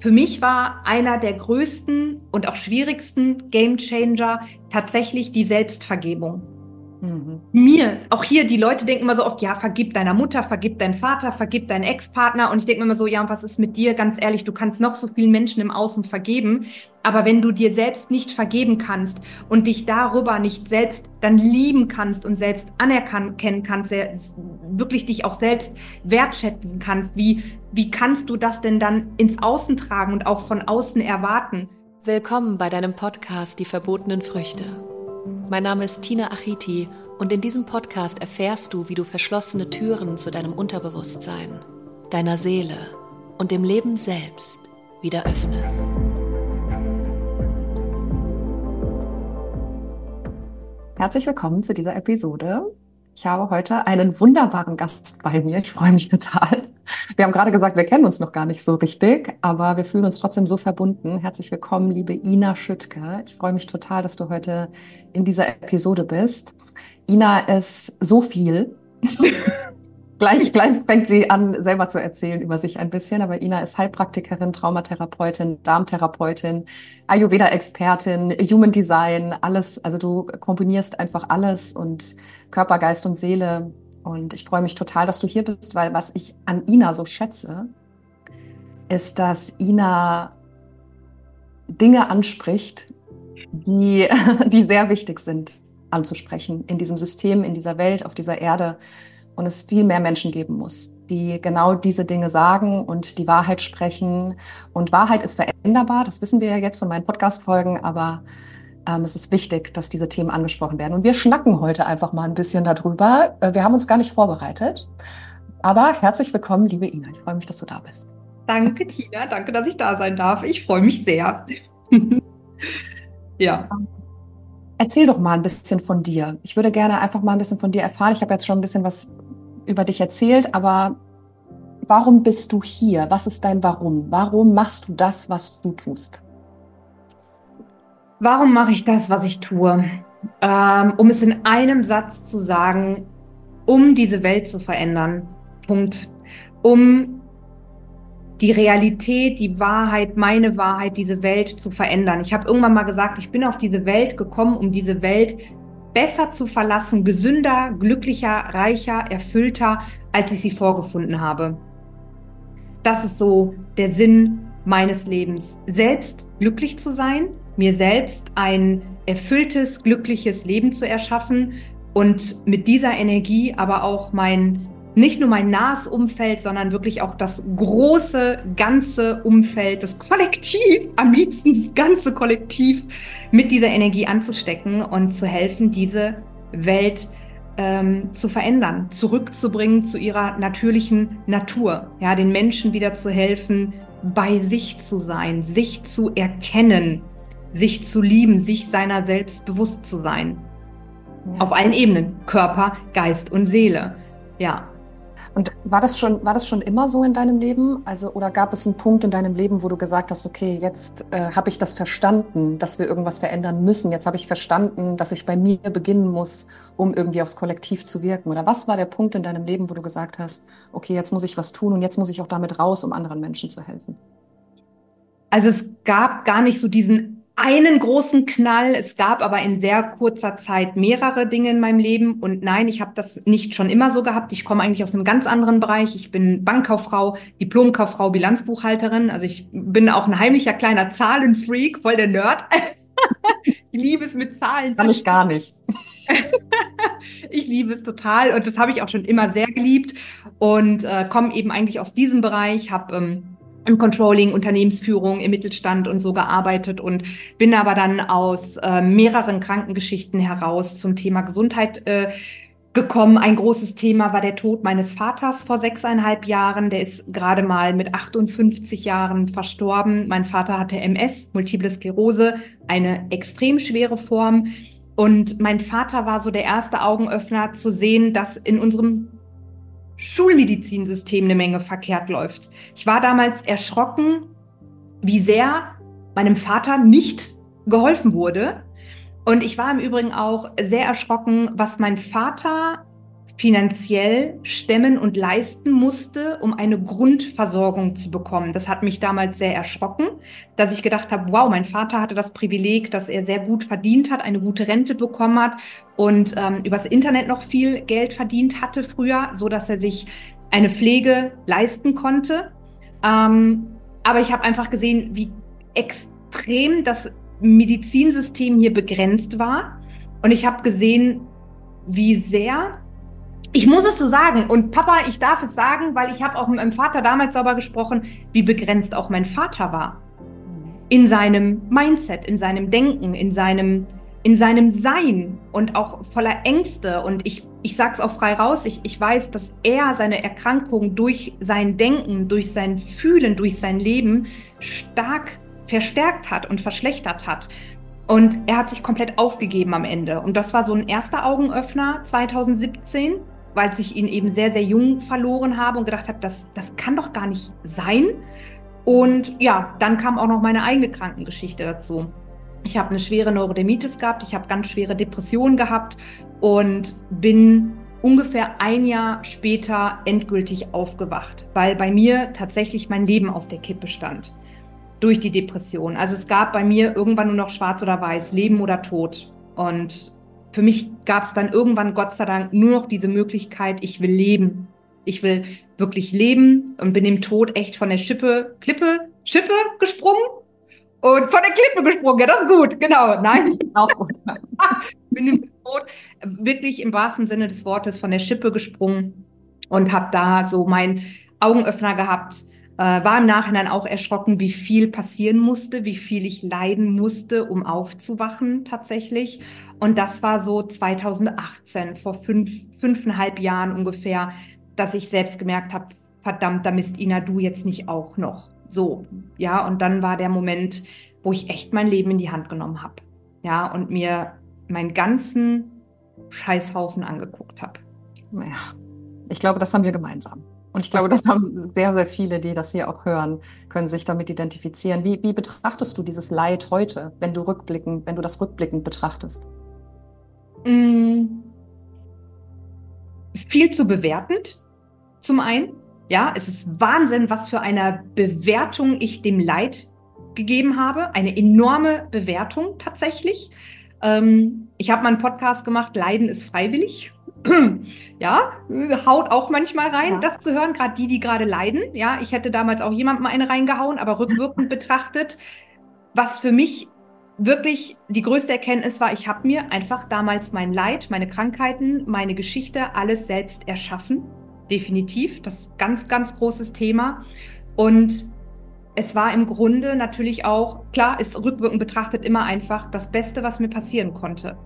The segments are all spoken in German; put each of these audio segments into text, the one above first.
für mich war einer der größten und auch schwierigsten Game Changer tatsächlich die Selbstvergebung. Mhm. Mir, auch hier, die Leute denken immer so oft, ja, vergib deiner Mutter, vergib deinen Vater, vergib deinen Ex-Partner. Und ich denke mir immer so, ja, und was ist mit dir? Ganz ehrlich, du kannst noch so vielen Menschen im Außen vergeben. Aber wenn du dir selbst nicht vergeben kannst und dich darüber nicht selbst dann lieben kannst und selbst anerkennen kannst, wirklich dich auch selbst wertschätzen kannst, wie, wie kannst du das denn dann ins Außen tragen und auch von außen erwarten? Willkommen bei deinem Podcast Die verbotenen Früchte. Mein Name ist Tina Achiti und in diesem Podcast erfährst du, wie du verschlossene Türen zu deinem Unterbewusstsein, deiner Seele und dem Leben selbst wieder öffnest. Herzlich willkommen zu dieser Episode. Ich habe heute einen wunderbaren Gast bei mir. Ich freue mich total. Wir haben gerade gesagt, wir kennen uns noch gar nicht so richtig, aber wir fühlen uns trotzdem so verbunden. Herzlich willkommen, liebe Ina Schüttke. Ich freue mich total, dass du heute in dieser Episode bist. Ina ist so viel. gleich, gleich fängt sie an, selber zu erzählen über sich ein bisschen. Aber Ina ist Heilpraktikerin, Traumatherapeutin, Darmtherapeutin, Ayurveda-Expertin, Human Design, alles. Also du kombinierst einfach alles und Körper, Geist und Seele. Und ich freue mich total, dass du hier bist, weil was ich an Ina so schätze, ist, dass Ina Dinge anspricht, die, die sehr wichtig sind anzusprechen in diesem System, in dieser Welt, auf dieser Erde und es viel mehr Menschen geben muss, die genau diese Dinge sagen und die Wahrheit sprechen. Und Wahrheit ist veränderbar, das wissen wir ja jetzt von meinen Podcast-Folgen, aber ähm, es ist wichtig, dass diese Themen angesprochen werden. Und wir schnacken heute einfach mal ein bisschen darüber. Äh, wir haben uns gar nicht vorbereitet. Aber herzlich willkommen, liebe Ina. Ich freue mich, dass du da bist. Danke, Tina. Danke, dass ich da sein darf. Ich freue mich sehr. ja. Erzähl doch mal ein bisschen von dir. Ich würde gerne einfach mal ein bisschen von dir erfahren. Ich habe jetzt schon ein bisschen was über dich erzählt, aber warum bist du hier? Was ist dein Warum? Warum machst du das, was du tust? Warum mache ich das, was ich tue? Ähm, um es in einem Satz zu sagen, um diese Welt zu verändern. Punkt. Um die Realität, die Wahrheit, meine Wahrheit, diese Welt zu verändern. Ich habe irgendwann mal gesagt, ich bin auf diese Welt gekommen, um diese Welt besser zu verlassen, gesünder, glücklicher, reicher, erfüllter, als ich sie vorgefunden habe. Das ist so der Sinn meines Lebens. Selbst glücklich zu sein, mir selbst ein erfülltes, glückliches Leben zu erschaffen und mit dieser Energie aber auch mein, nicht nur mein nahes Umfeld, sondern wirklich auch das große, ganze Umfeld, das Kollektiv, am liebsten das ganze Kollektiv mit dieser Energie anzustecken und zu helfen, diese Welt ähm, zu verändern, zurückzubringen zu ihrer natürlichen Natur, ja, den Menschen wieder zu helfen, bei sich zu sein, sich zu erkennen, sich zu lieben, sich seiner selbst bewusst zu sein. Ja. Auf allen Ebenen, Körper, Geist und Seele. Ja. Und war das schon, war das schon immer so in deinem Leben? Also, oder gab es einen Punkt in deinem Leben, wo du gesagt hast, okay, jetzt äh, habe ich das verstanden, dass wir irgendwas verändern müssen. Jetzt habe ich verstanden, dass ich bei mir beginnen muss, um irgendwie aufs Kollektiv zu wirken. Oder was war der Punkt in deinem Leben, wo du gesagt hast, okay, jetzt muss ich was tun und jetzt muss ich auch damit raus, um anderen Menschen zu helfen? Also es gab gar nicht so diesen einen großen Knall. Es gab aber in sehr kurzer Zeit mehrere Dinge in meinem Leben. Und nein, ich habe das nicht schon immer so gehabt. Ich komme eigentlich aus einem ganz anderen Bereich. Ich bin Bankkauffrau, Diplomkauffrau, Bilanzbuchhalterin. Also ich bin auch ein heimlicher kleiner Zahlenfreak, voll der Nerd. ich liebe es mit Zahlen. Kann ich gar nicht. ich liebe es total und das habe ich auch schon immer sehr geliebt und äh, komme eben eigentlich aus diesem Bereich, habe ähm, im Controlling, Unternehmensführung, im Mittelstand und so gearbeitet und bin aber dann aus äh, mehreren Krankengeschichten heraus zum Thema Gesundheit äh, gekommen. Ein großes Thema war der Tod meines Vaters vor sechseinhalb Jahren. Der ist gerade mal mit 58 Jahren verstorben. Mein Vater hatte MS, Multiple Sklerose, eine extrem schwere Form. Und mein Vater war so der erste Augenöffner zu sehen, dass in unserem Schulmedizinsystem eine Menge verkehrt läuft. Ich war damals erschrocken, wie sehr meinem Vater nicht geholfen wurde. Und ich war im Übrigen auch sehr erschrocken, was mein Vater finanziell stemmen und leisten musste, um eine Grundversorgung zu bekommen. Das hat mich damals sehr erschrocken, dass ich gedacht habe, wow, mein Vater hatte das Privileg, dass er sehr gut verdient hat, eine gute Rente bekommen hat und ähm, übers Internet noch viel Geld verdient hatte früher, so dass er sich eine Pflege leisten konnte. Ähm, aber ich habe einfach gesehen, wie extrem das Medizinsystem hier begrenzt war. Und ich habe gesehen, wie sehr ich muss es so sagen. Und Papa, ich darf es sagen, weil ich habe auch mit meinem Vater damals sauber gesprochen, wie begrenzt auch mein Vater war. In seinem Mindset, in seinem Denken, in seinem, in seinem Sein und auch voller Ängste. Und ich, ich sage es auch frei raus, ich, ich weiß, dass er seine Erkrankung durch sein Denken, durch sein Fühlen, durch sein Leben stark verstärkt hat und verschlechtert hat. Und er hat sich komplett aufgegeben am Ende. Und das war so ein erster Augenöffner 2017 weil ich ihn eben sehr, sehr jung verloren habe und gedacht habe, das, das kann doch gar nicht sein. Und ja, dann kam auch noch meine eigene Krankengeschichte dazu. Ich habe eine schwere Neurodermitis gehabt, ich habe ganz schwere Depressionen gehabt und bin ungefähr ein Jahr später endgültig aufgewacht, weil bei mir tatsächlich mein Leben auf der Kippe stand durch die Depression. Also es gab bei mir irgendwann nur noch schwarz oder weiß, Leben oder Tod. Und für mich gab es dann irgendwann, Gott sei Dank, nur noch diese Möglichkeit, ich will leben. Ich will wirklich leben und bin dem Tod echt von der Schippe, Klippe, Schippe gesprungen und von der Klippe gesprungen. Ja, das ist gut, genau. Nein, auch gut. bin dem Tod wirklich im wahrsten Sinne des Wortes von der Schippe gesprungen und habe da so meinen Augenöffner gehabt. Äh, war im Nachhinein auch erschrocken, wie viel passieren musste, wie viel ich leiden musste, um aufzuwachen tatsächlich. Und das war so 2018, vor fünf, fünfeinhalb Jahren ungefähr, dass ich selbst gemerkt habe, verdammt, da misst Ina du jetzt nicht auch noch. So, ja, und dann war der Moment, wo ich echt mein Leben in die Hand genommen habe. Ja, und mir meinen ganzen Scheißhaufen angeguckt habe. Ja, ich glaube, das haben wir gemeinsam. Und ich glaube, das haben sehr, sehr viele, die das hier auch hören, können sich damit identifizieren. Wie, wie betrachtest du dieses Leid heute, wenn du rückblickend, wenn du das rückblickend betrachtest? Mm. viel zu bewertend, zum einen. Ja, es ist Wahnsinn, was für eine Bewertung ich dem Leid gegeben habe. Eine enorme Bewertung tatsächlich. Ähm, ich habe mal einen Podcast gemacht, Leiden ist freiwillig. ja, haut auch manchmal rein, ja. das zu hören, gerade die, die gerade leiden. Ja, ich hätte damals auch jemandem eine reingehauen, aber rückwirkend betrachtet, was für mich wirklich die größte Erkenntnis war, ich habe mir einfach damals mein Leid, meine Krankheiten, meine Geschichte, alles selbst erschaffen. Definitiv. Das ist ganz, ganz großes Thema. Und es war im Grunde natürlich auch, klar, ist rückwirkend betrachtet immer einfach das Beste, was mir passieren konnte.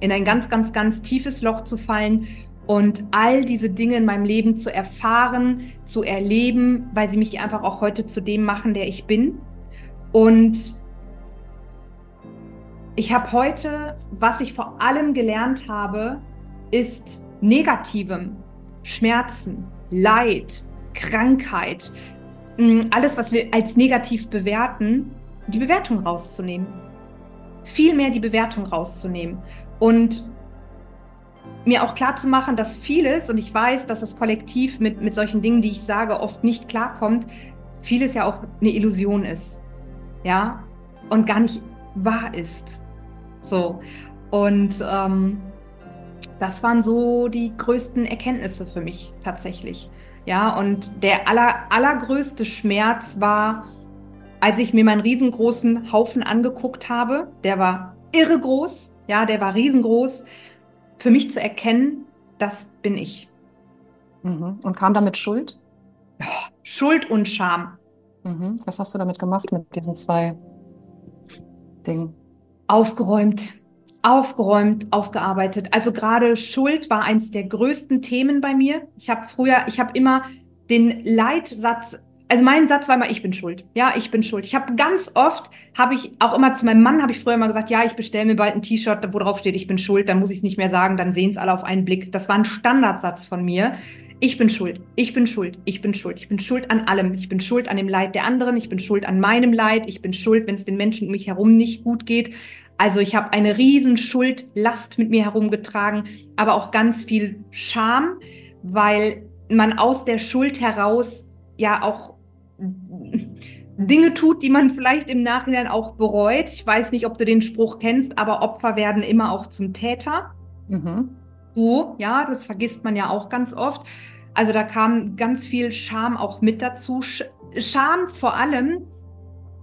In ein ganz, ganz, ganz tiefes Loch zu fallen und all diese Dinge in meinem Leben zu erfahren, zu erleben, weil sie mich einfach auch heute zu dem machen, der ich bin. Und ich habe heute, was ich vor allem gelernt habe, ist negativem, Schmerzen, Leid, Krankheit, mm, alles, was wir als negativ bewerten, die Bewertung rauszunehmen. Viel mehr die Bewertung rauszunehmen. Und mir auch klar zu machen, dass vieles, und ich weiß, dass das Kollektiv mit, mit solchen Dingen, die ich sage, oft nicht klarkommt, vieles ja auch eine Illusion ist. Ja, und gar nicht wahr ist. So. Und ähm, das waren so die größten Erkenntnisse für mich tatsächlich. Ja, und der aller, allergrößte Schmerz war, als ich mir meinen riesengroßen Haufen angeguckt habe. Der war irre groß. Ja, der war riesengroß. Für mich zu erkennen, das bin ich. Mhm. Und kam damit Schuld? Schuld und Scham. Mhm. Was hast du damit gemacht mit diesen zwei Dingen? aufgeräumt, aufgeräumt, aufgearbeitet. Also gerade Schuld war eins der größten Themen bei mir. Ich habe früher, ich habe immer den Leitsatz, also mein Satz war immer, ich bin schuld. Ja, ich bin schuld. Ich habe ganz oft, habe ich auch immer zu meinem Mann, habe ich früher immer gesagt, ja, ich bestelle mir bald ein T-Shirt, wo drauf steht, ich bin schuld, dann muss ich es nicht mehr sagen, dann sehen es alle auf einen Blick. Das war ein Standardsatz von mir. Ich bin schuld, ich bin schuld, ich bin schuld, ich bin schuld an allem. Ich bin schuld an dem Leid der anderen, ich bin schuld an meinem Leid, ich bin schuld, wenn es den Menschen um mich herum nicht gut geht. Also ich habe eine riesen Schuldlast mit mir herumgetragen, aber auch ganz viel Scham, weil man aus der Schuld heraus ja auch Dinge tut, die man vielleicht im Nachhinein auch bereut. Ich weiß nicht, ob du den Spruch kennst, aber Opfer werden immer auch zum Täter. Mhm. So, ja, das vergisst man ja auch ganz oft. Also da kam ganz viel Scham auch mit dazu. Scham vor allem,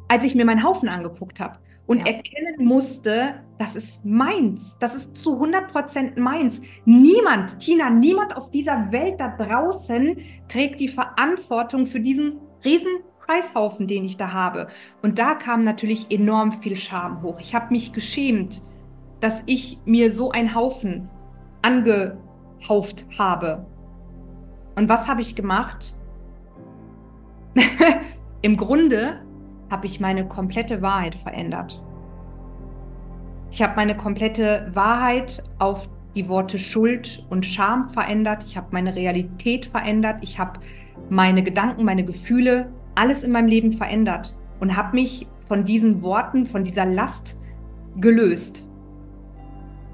als ich mir meinen Haufen angeguckt habe und ja. erkennen musste, das ist meins, das ist zu 100 Prozent meins. Niemand, Tina, niemand auf dieser Welt da draußen trägt die Verantwortung für diesen riesen Scheißhaufen, den ich da habe. Und da kam natürlich enorm viel Scham hoch. Ich habe mich geschämt, dass ich mir so einen Haufen angehauft habe. Und was habe ich gemacht? Im Grunde habe ich meine komplette Wahrheit verändert. Ich habe meine komplette Wahrheit auf die Worte Schuld und Scham verändert. Ich habe meine Realität verändert. Ich habe meine Gedanken, meine Gefühle, alles in meinem Leben verändert und habe mich von diesen Worten, von dieser Last gelöst.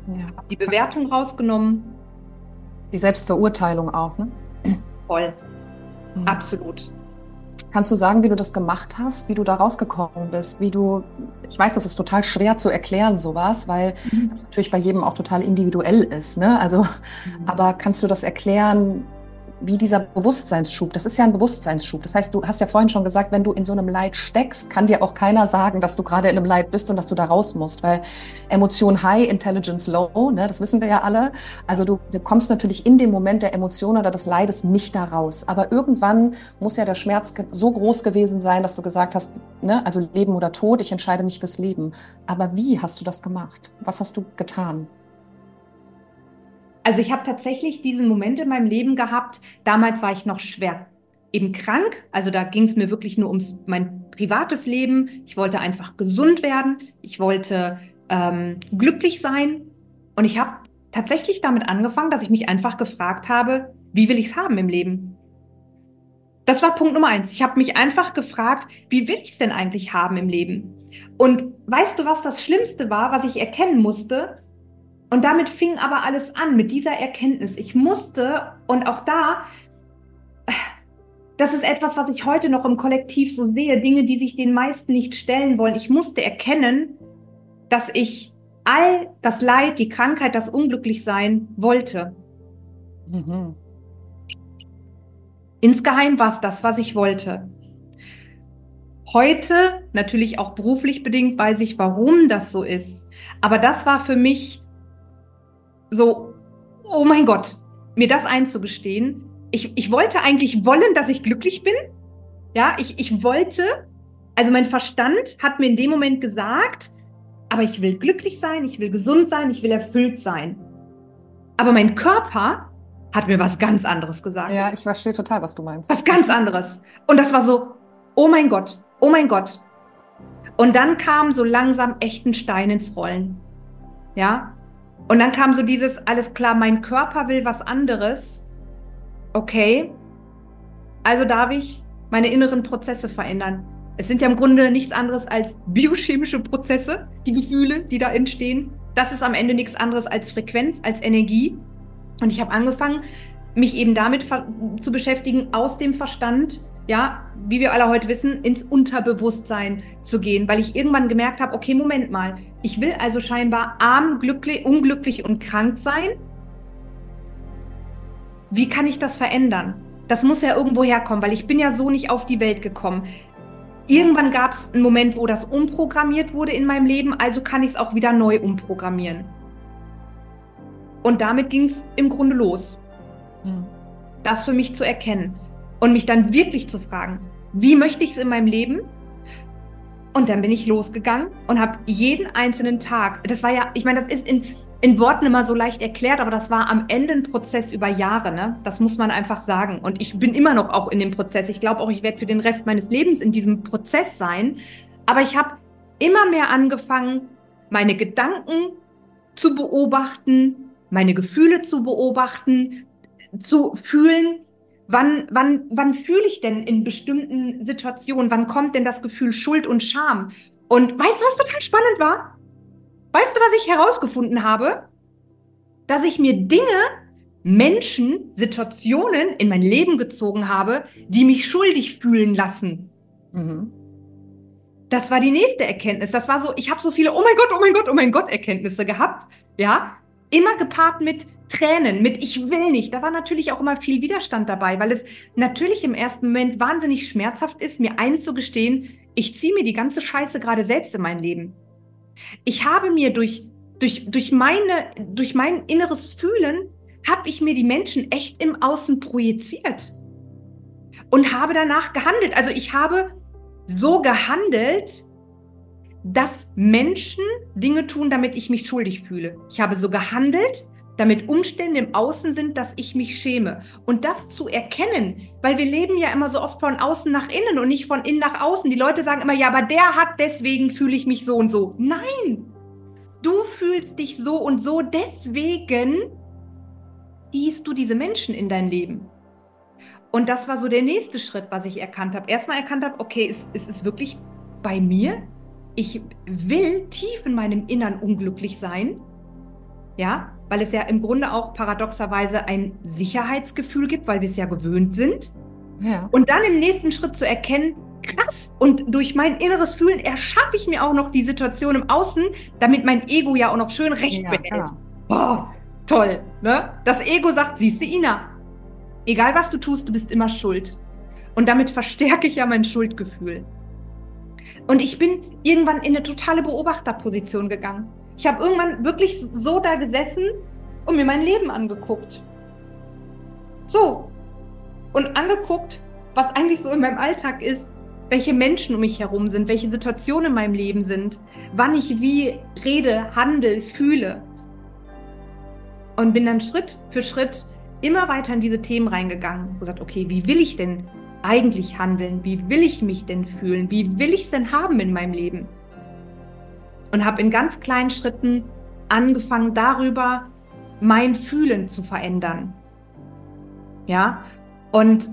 Ja. Habe die Bewertung rausgenommen. Die Selbstverurteilung auch, ne? Voll. Mhm. Absolut. Kannst du sagen, wie du das gemacht hast, wie du da rausgekommen bist, wie du, ich weiß, das ist total schwer zu erklären, sowas, weil mhm. das natürlich bei jedem auch total individuell ist, ne? Also, mhm. aber kannst du das erklären, wie dieser Bewusstseinsschub. Das ist ja ein Bewusstseinsschub. Das heißt, du hast ja vorhin schon gesagt, wenn du in so einem Leid steckst, kann dir auch keiner sagen, dass du gerade in einem Leid bist und dass du da raus musst, weil Emotion high, Intelligence low, ne, das wissen wir ja alle. Also du, du kommst natürlich in dem Moment der Emotion oder des Leides nicht da raus. Aber irgendwann muss ja der Schmerz so groß gewesen sein, dass du gesagt hast, ne, also Leben oder Tod, ich entscheide mich fürs Leben. Aber wie hast du das gemacht? Was hast du getan? Also ich habe tatsächlich diesen Moment in meinem Leben gehabt. Damals war ich noch schwer eben krank. Also da ging es mir wirklich nur ums mein privates Leben. Ich wollte einfach gesund werden. Ich wollte ähm, glücklich sein. Und ich habe tatsächlich damit angefangen, dass ich mich einfach gefragt habe, wie will ich es haben im Leben? Das war Punkt Nummer eins. Ich habe mich einfach gefragt, wie will ich es denn eigentlich haben im Leben? Und weißt du, was das Schlimmste war, was ich erkennen musste? Und damit fing aber alles an, mit dieser Erkenntnis. Ich musste, und auch da, das ist etwas, was ich heute noch im Kollektiv so sehe, Dinge, die sich den meisten nicht stellen wollen. Ich musste erkennen, dass ich all das Leid, die Krankheit, das Unglücklichsein wollte. Mhm. Insgeheim war es das, was ich wollte. Heute, natürlich auch beruflich bedingt, weiß ich, warum das so ist. Aber das war für mich so, oh mein Gott, mir das einzugestehen. Ich, ich wollte eigentlich wollen, dass ich glücklich bin. Ja, ich, ich wollte, also mein Verstand hat mir in dem Moment gesagt, aber ich will glücklich sein, ich will gesund sein, ich will erfüllt sein. Aber mein Körper hat mir was ganz anderes gesagt. Ja, ich verstehe total, was du meinst. Was ganz anderes. Und das war so, oh mein Gott, oh mein Gott. Und dann kam so langsam echten Stein ins Rollen. Ja, und dann kam so dieses, alles klar, mein Körper will was anderes. Okay. Also darf ich meine inneren Prozesse verändern. Es sind ja im Grunde nichts anderes als biochemische Prozesse, die Gefühle, die da entstehen. Das ist am Ende nichts anderes als Frequenz, als Energie. Und ich habe angefangen, mich eben damit zu beschäftigen, aus dem Verstand ja, wie wir alle heute wissen, ins Unterbewusstsein zu gehen, weil ich irgendwann gemerkt habe, okay, Moment mal, ich will also scheinbar arm, glücklich, unglücklich und krank sein. Wie kann ich das verändern? Das muss ja irgendwo herkommen, weil ich bin ja so nicht auf die Welt gekommen. Irgendwann gab es einen Moment, wo das umprogrammiert wurde in meinem Leben, also kann ich es auch wieder neu umprogrammieren. Und damit ging es im Grunde los. Hm. Das für mich zu erkennen und mich dann wirklich zu fragen, wie möchte ich es in meinem Leben? Und dann bin ich losgegangen und habe jeden einzelnen Tag, das war ja, ich meine, das ist in, in Worten immer so leicht erklärt, aber das war am Ende ein Prozess über Jahre, ne? Das muss man einfach sagen. Und ich bin immer noch auch in dem Prozess. Ich glaube auch, ich werde für den Rest meines Lebens in diesem Prozess sein. Aber ich habe immer mehr angefangen, meine Gedanken zu beobachten, meine Gefühle zu beobachten, zu fühlen, Wann, wann, wann fühle ich denn in bestimmten Situationen, wann kommt denn das Gefühl Schuld und Scham? Und weißt du, was total spannend war? weißt du, was ich herausgefunden habe? Dass ich mir Dinge, Menschen, Situationen in mein Leben gezogen habe, die mich schuldig fühlen lassen. Mhm. Das war die nächste Erkenntnis. Das war so, ich habe so viele, oh mein Gott, oh mein Gott, oh mein Gott Erkenntnisse gehabt. Ja, immer gepaart mit Tränen, mit ich will nicht. Da war natürlich auch immer viel Widerstand dabei, weil es natürlich im ersten Moment wahnsinnig schmerzhaft ist, mir einzugestehen, ich ziehe mir die ganze Scheiße gerade selbst in mein Leben. Ich habe mir durch, durch, durch, meine, durch mein inneres Fühlen, habe ich mir die Menschen echt im Außen projiziert und habe danach gehandelt. Also ich habe so gehandelt, dass Menschen Dinge tun, damit ich mich schuldig fühle. Ich habe so gehandelt, damit Umstände im Außen sind, dass ich mich schäme. Und das zu erkennen, weil wir leben ja immer so oft von außen nach innen und nicht von innen nach außen. Die Leute sagen immer, ja, aber der hat, deswegen fühle ich mich so und so. Nein, du fühlst dich so und so, deswegen ziehst du diese Menschen in dein Leben. Und das war so der nächste Schritt, was ich erkannt habe. Erstmal erkannt habe, okay, es, es ist wirklich bei mir. Ich will tief in meinem Innern unglücklich sein. Ja, weil es ja im Grunde auch paradoxerweise ein Sicherheitsgefühl gibt, weil wir es ja gewöhnt sind. Ja. Und dann im nächsten Schritt zu erkennen, krass, und durch mein inneres Fühlen erschaffe ich mir auch noch die Situation im Außen, damit mein Ego ja auch noch schön recht ja, behält. Boah, toll. Ne? Das Ego sagt, siehst du, Ina, Egal was du tust, du bist immer schuld. Und damit verstärke ich ja mein Schuldgefühl. Und ich bin irgendwann in eine totale Beobachterposition gegangen. Ich habe irgendwann wirklich so da gesessen und mir mein Leben angeguckt. So. Und angeguckt, was eigentlich so in meinem Alltag ist, welche Menschen um mich herum sind, welche Situationen in meinem Leben sind, wann ich wie rede, handel, fühle. Und bin dann Schritt für Schritt immer weiter in diese Themen reingegangen und gesagt, okay, wie will ich denn eigentlich handeln? Wie will ich mich denn fühlen? Wie will ich es denn haben in meinem Leben? Und habe in ganz kleinen Schritten angefangen, darüber mein Fühlen zu verändern. Ja, und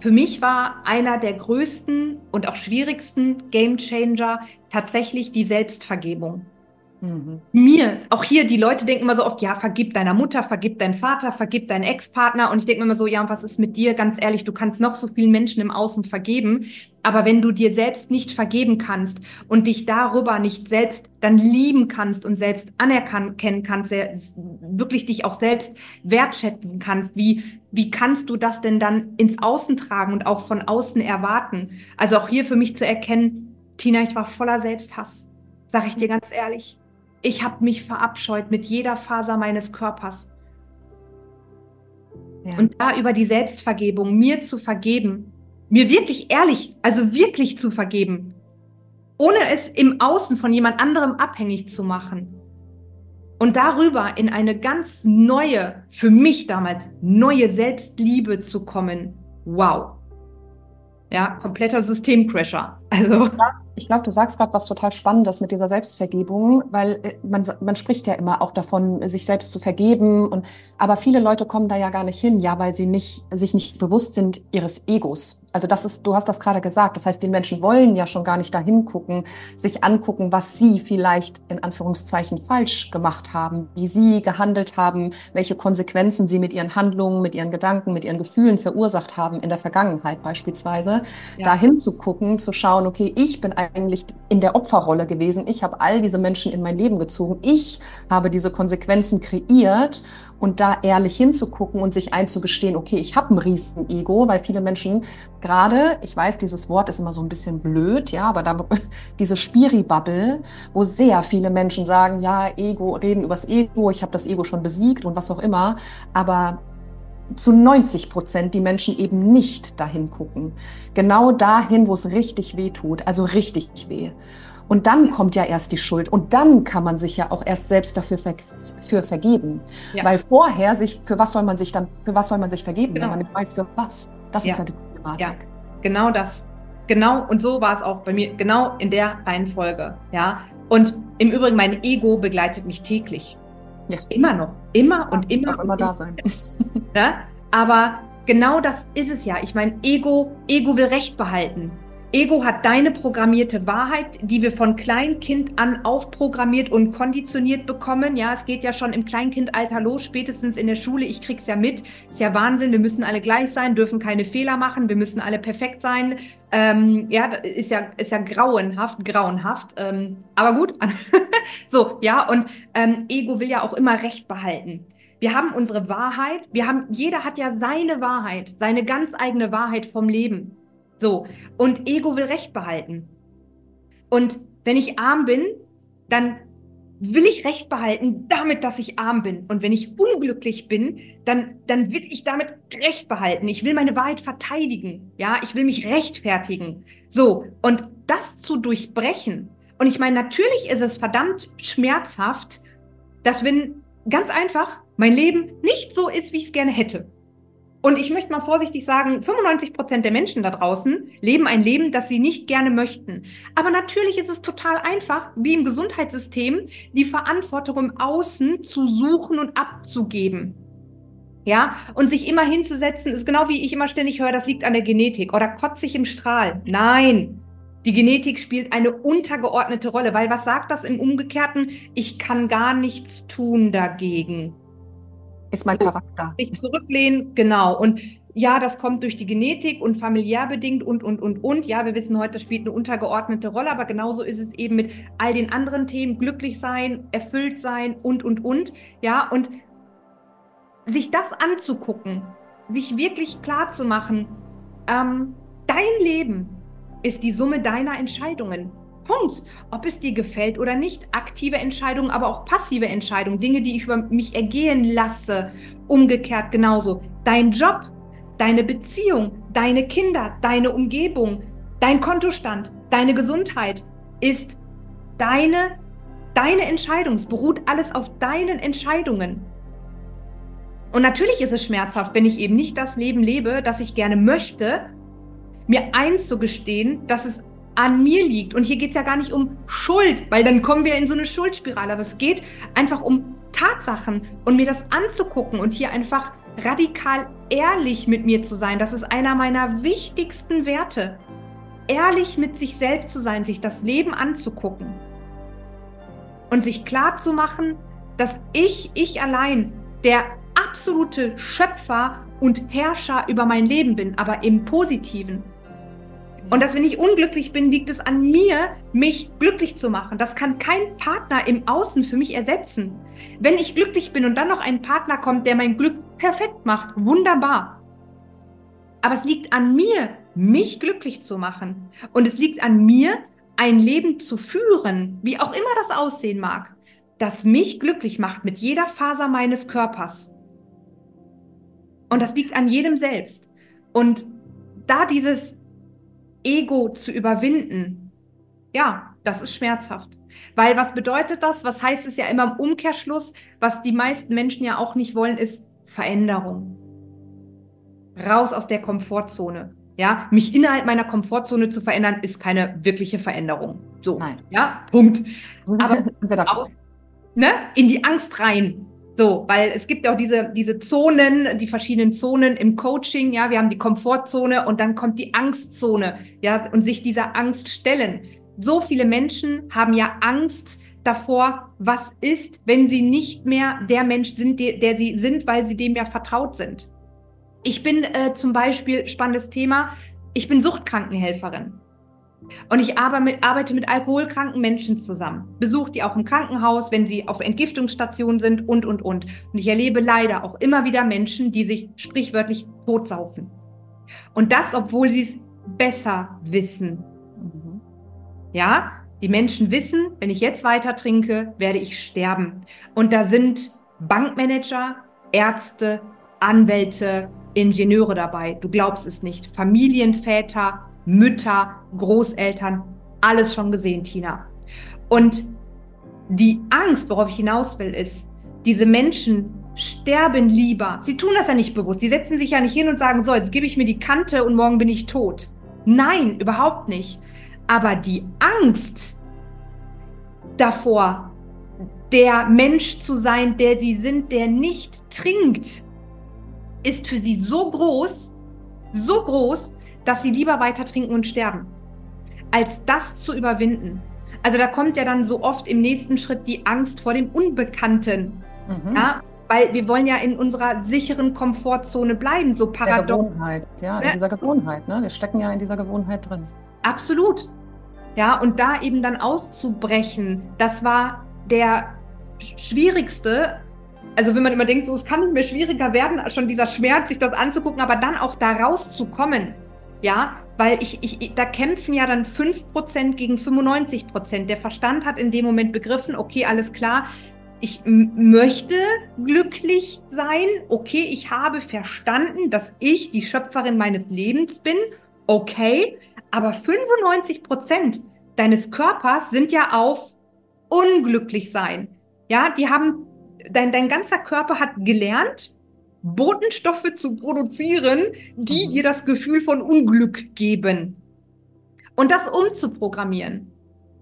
für mich war einer der größten und auch schwierigsten Game Changer tatsächlich die Selbstvergebung. Mhm. Mir, auch hier, die Leute denken immer so oft, ja, vergib deiner Mutter, vergib deinen Vater, vergib deinen Ex-Partner. Und ich denke mir immer so, ja, und was ist mit dir? Ganz ehrlich, du kannst noch so vielen Menschen im Außen vergeben. Aber wenn du dir selbst nicht vergeben kannst und dich darüber nicht selbst dann lieben kannst und selbst anerkennen kannst, wirklich dich auch selbst wertschätzen kannst, wie, wie kannst du das denn dann ins Außen tragen und auch von außen erwarten? Also auch hier für mich zu erkennen, Tina, ich war voller Selbsthass, sag ich dir ganz ehrlich. Ich habe mich verabscheut mit jeder Faser meines Körpers. Ja. Und da über die Selbstvergebung, mir zu vergeben, mir wirklich ehrlich, also wirklich zu vergeben, ohne es im Außen von jemand anderem abhängig zu machen. Und darüber in eine ganz neue, für mich damals neue Selbstliebe zu kommen. Wow. Ja, kompletter Systemcrasher. Also. Ich glaube, du sagst gerade was total Spannendes mit dieser Selbstvergebung, weil äh, man, man spricht ja immer auch davon, sich selbst zu vergeben. Und, aber viele Leute kommen da ja gar nicht hin, ja, weil sie nicht, sich nicht bewusst sind ihres Egos. Also das ist, du hast das gerade gesagt. Das heißt, die Menschen wollen ja schon gar nicht dahin gucken, sich angucken, was sie vielleicht in Anführungszeichen falsch gemacht haben, wie sie gehandelt haben, welche Konsequenzen sie mit ihren Handlungen, mit ihren Gedanken, mit ihren Gefühlen verursacht haben in der Vergangenheit beispielsweise. Ja. Dahin zu gucken, zu schauen, okay, ich bin eigentlich in der Opferrolle gewesen. Ich habe all diese Menschen in mein Leben gezogen. Ich habe diese Konsequenzen kreiert und da ehrlich hinzugucken und sich einzugestehen, okay, ich habe ein Riesen-Ego, weil viele Menschen gerade, ich weiß, dieses Wort ist immer so ein bisschen blöd, ja, aber da diese Spiri-Bubble, wo sehr viele Menschen sagen, ja, Ego, reden übers Ego, ich habe das Ego schon besiegt und was auch immer, aber zu 90 Prozent die Menschen eben nicht dahin gucken. Genau dahin, wo es richtig weh tut, also richtig weh. Und dann kommt ja erst die Schuld. Und dann kann man sich ja auch erst selbst dafür ver für vergeben. Ja. Weil vorher sich, für was soll man sich dann, für was soll man sich vergeben, genau. wenn man nicht weiß, für was? Das ja. ist ja die Problematik. Ja, genau das. Genau, und so war es auch bei mir, genau in der Reihenfolge. Ja. Und im Übrigen, mein Ego begleitet mich täglich. Ja. Immer noch. Immer und immer. Auch immer da sein. Ja? Aber genau das ist es ja. Ich meine, Ego, Ego will Recht behalten. Ego hat deine programmierte Wahrheit, die wir von Kleinkind an aufprogrammiert und konditioniert bekommen. Ja, es geht ja schon im Kleinkindalter los, spätestens in der Schule. Ich krieg's ja mit. Ist ja Wahnsinn. Wir müssen alle gleich sein, dürfen keine Fehler machen. Wir müssen alle perfekt sein. Ähm, ja, ist ja, ist ja grauenhaft, grauenhaft. Ähm, aber gut. so, ja, und ähm, Ego will ja auch immer Recht behalten. Wir haben unsere Wahrheit. Wir haben, jeder hat ja seine Wahrheit, seine ganz eigene Wahrheit vom Leben. So, und Ego will Recht behalten. Und wenn ich arm bin, dann will ich Recht behalten damit, dass ich arm bin. Und wenn ich unglücklich bin, dann, dann will ich damit Recht behalten. Ich will meine Wahrheit verteidigen. Ja, ich will mich rechtfertigen. So. Und das zu durchbrechen. Und ich meine, natürlich ist es verdammt schmerzhaft, dass wenn ganz einfach mein Leben nicht so ist, wie ich es gerne hätte. Und ich möchte mal vorsichtig sagen, 95 Prozent der Menschen da draußen leben ein Leben, das sie nicht gerne möchten. Aber natürlich ist es total einfach, wie im Gesundheitssystem, die Verantwortung im Außen zu suchen und abzugeben. Ja, und sich immer hinzusetzen, ist genau wie ich immer ständig höre, das liegt an der Genetik oder kotze ich im Strahl. Nein, die Genetik spielt eine untergeordnete Rolle, weil was sagt das im Umgekehrten? Ich kann gar nichts tun dagegen. Ist mein so, Charakter. Sich zurücklehnen, genau. Und ja, das kommt durch die Genetik und familiär bedingt und, und, und, und. Ja, wir wissen heute, das spielt eine untergeordnete Rolle, aber genauso ist es eben mit all den anderen Themen, glücklich sein, erfüllt sein und, und, und. Ja, und sich das anzugucken, sich wirklich klar zu machen, ähm, dein Leben ist die Summe deiner Entscheidungen. Punkt. Ob es dir gefällt oder nicht. Aktive Entscheidungen, aber auch passive Entscheidungen. Dinge, die ich über mich ergehen lasse. Umgekehrt genauso. Dein Job, deine Beziehung, deine Kinder, deine Umgebung, dein Kontostand, deine Gesundheit ist deine, deine Entscheidung. Es beruht alles auf deinen Entscheidungen. Und natürlich ist es schmerzhaft, wenn ich eben nicht das Leben lebe, das ich gerne möchte, mir einzugestehen, dass es an mir liegt. Und hier geht es ja gar nicht um Schuld, weil dann kommen wir in so eine Schuldspirale. Aber es geht einfach um Tatsachen und mir das anzugucken und hier einfach radikal ehrlich mit mir zu sein. Das ist einer meiner wichtigsten Werte. Ehrlich mit sich selbst zu sein, sich das Leben anzugucken und sich klar zu machen, dass ich, ich allein der absolute Schöpfer und Herrscher über mein Leben bin, aber im Positiven. Und dass, wenn ich unglücklich bin, liegt es an mir, mich glücklich zu machen. Das kann kein Partner im Außen für mich ersetzen. Wenn ich glücklich bin und dann noch ein Partner kommt, der mein Glück perfekt macht, wunderbar. Aber es liegt an mir, mich glücklich zu machen. Und es liegt an mir, ein Leben zu führen, wie auch immer das aussehen mag, das mich glücklich macht mit jeder Faser meines Körpers. Und das liegt an jedem selbst. Und da dieses Ego zu überwinden, ja, das ist schmerzhaft. Weil was bedeutet das? Was heißt es ja immer im Umkehrschluss? Was die meisten Menschen ja auch nicht wollen, ist Veränderung. Raus aus der Komfortzone. Ja, mich innerhalb meiner Komfortzone zu verändern, ist keine wirkliche Veränderung. So, Nein. ja, Punkt. Aber aus, ne, in die Angst rein, so, weil es gibt ja auch diese, diese Zonen, die verschiedenen Zonen im Coaching. Ja, wir haben die Komfortzone und dann kommt die Angstzone. Ja, und sich dieser Angst stellen. So viele Menschen haben ja Angst davor, was ist, wenn sie nicht mehr der Mensch sind, der, der sie sind, weil sie dem ja vertraut sind. Ich bin äh, zum Beispiel, spannendes Thema, ich bin Suchtkrankenhelferin. Und ich arbeite mit alkoholkranken Menschen zusammen, besuche die auch im Krankenhaus, wenn sie auf Entgiftungsstationen sind und, und, und. Und ich erlebe leider auch immer wieder Menschen, die sich sprichwörtlich totsaufen. Und das, obwohl sie es besser wissen. Ja, die Menschen wissen, wenn ich jetzt weiter trinke, werde ich sterben. Und da sind Bankmanager, Ärzte, Anwälte, Ingenieure dabei. Du glaubst es nicht. Familienväter, Mütter, Großeltern, alles schon gesehen, Tina. Und die Angst, worauf ich hinaus will, ist, diese Menschen sterben lieber. Sie tun das ja nicht bewusst. Sie setzen sich ja nicht hin und sagen, so, jetzt gebe ich mir die Kante und morgen bin ich tot. Nein, überhaupt nicht. Aber die Angst davor, der Mensch zu sein, der sie sind, der nicht trinkt, ist für sie so groß, so groß, dass sie lieber weiter trinken und sterben. als das zu überwinden. Also da kommt ja dann so oft im nächsten Schritt die Angst vor dem Unbekannten. Mhm. Ja, weil wir wollen ja in unserer sicheren Komfortzone bleiben, so paradox. Gewohnheit, ja, in ja. dieser Gewohnheit, ne? Wir stecken ja in dieser Gewohnheit drin. Absolut. Ja, und da eben dann auszubrechen, das war der schwierigste. Also wenn man immer denkt, so es kann nicht mehr schwieriger werden, schon dieser Schmerz, sich das anzugucken, aber dann auch da rauszukommen. Ja, weil ich, ich, da kämpfen ja dann 5% gegen 95%. Der Verstand hat in dem Moment begriffen, okay, alles klar, ich möchte glücklich sein. Okay, ich habe verstanden, dass ich die Schöpferin meines Lebens bin. Okay, aber 95 Prozent deines Körpers sind ja auf unglücklich sein. Ja, die haben, dein, dein ganzer Körper hat gelernt, Botenstoffe zu produzieren, die mhm. dir das Gefühl von Unglück geben. Und das umzuprogrammieren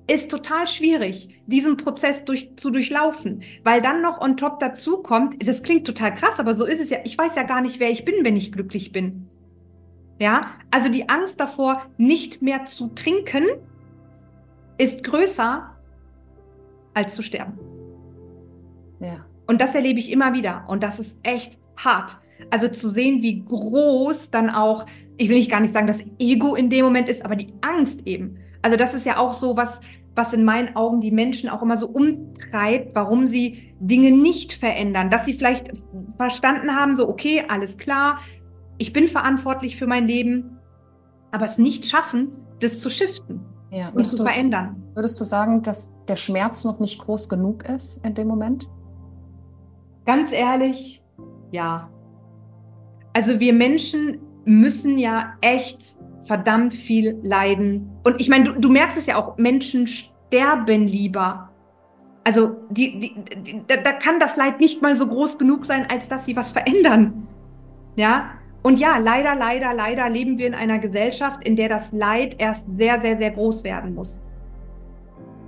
ist total schwierig, diesen Prozess durch, zu durchlaufen, weil dann noch on top dazu kommt, das klingt total krass, aber so ist es ja, ich weiß ja gar nicht, wer ich bin, wenn ich glücklich bin. Ja, also die Angst davor, nicht mehr zu trinken, ist größer als zu sterben. Ja. Und das erlebe ich immer wieder und das ist echt hart. Also zu sehen, wie groß dann auch, ich will nicht gar nicht sagen, das Ego in dem Moment ist, aber die Angst eben. Also das ist ja auch so was, was in meinen Augen die Menschen auch immer so umtreibt, warum sie Dinge nicht verändern, dass sie vielleicht verstanden haben, so okay, alles klar, ich bin verantwortlich für mein Leben, aber es nicht schaffen, das zu shiften ja, und zu du, verändern. Würdest du sagen, dass der Schmerz noch nicht groß genug ist in dem Moment? Ganz ehrlich, ja. Also wir Menschen müssen ja echt verdammt viel leiden. Und ich meine, du, du merkst es ja auch, Menschen sterben lieber. Also die, die, die, da, da kann das Leid nicht mal so groß genug sein, als dass sie was verändern. Ja, und ja, leider, leider, leider leben wir in einer Gesellschaft, in der das Leid erst sehr, sehr, sehr groß werden muss.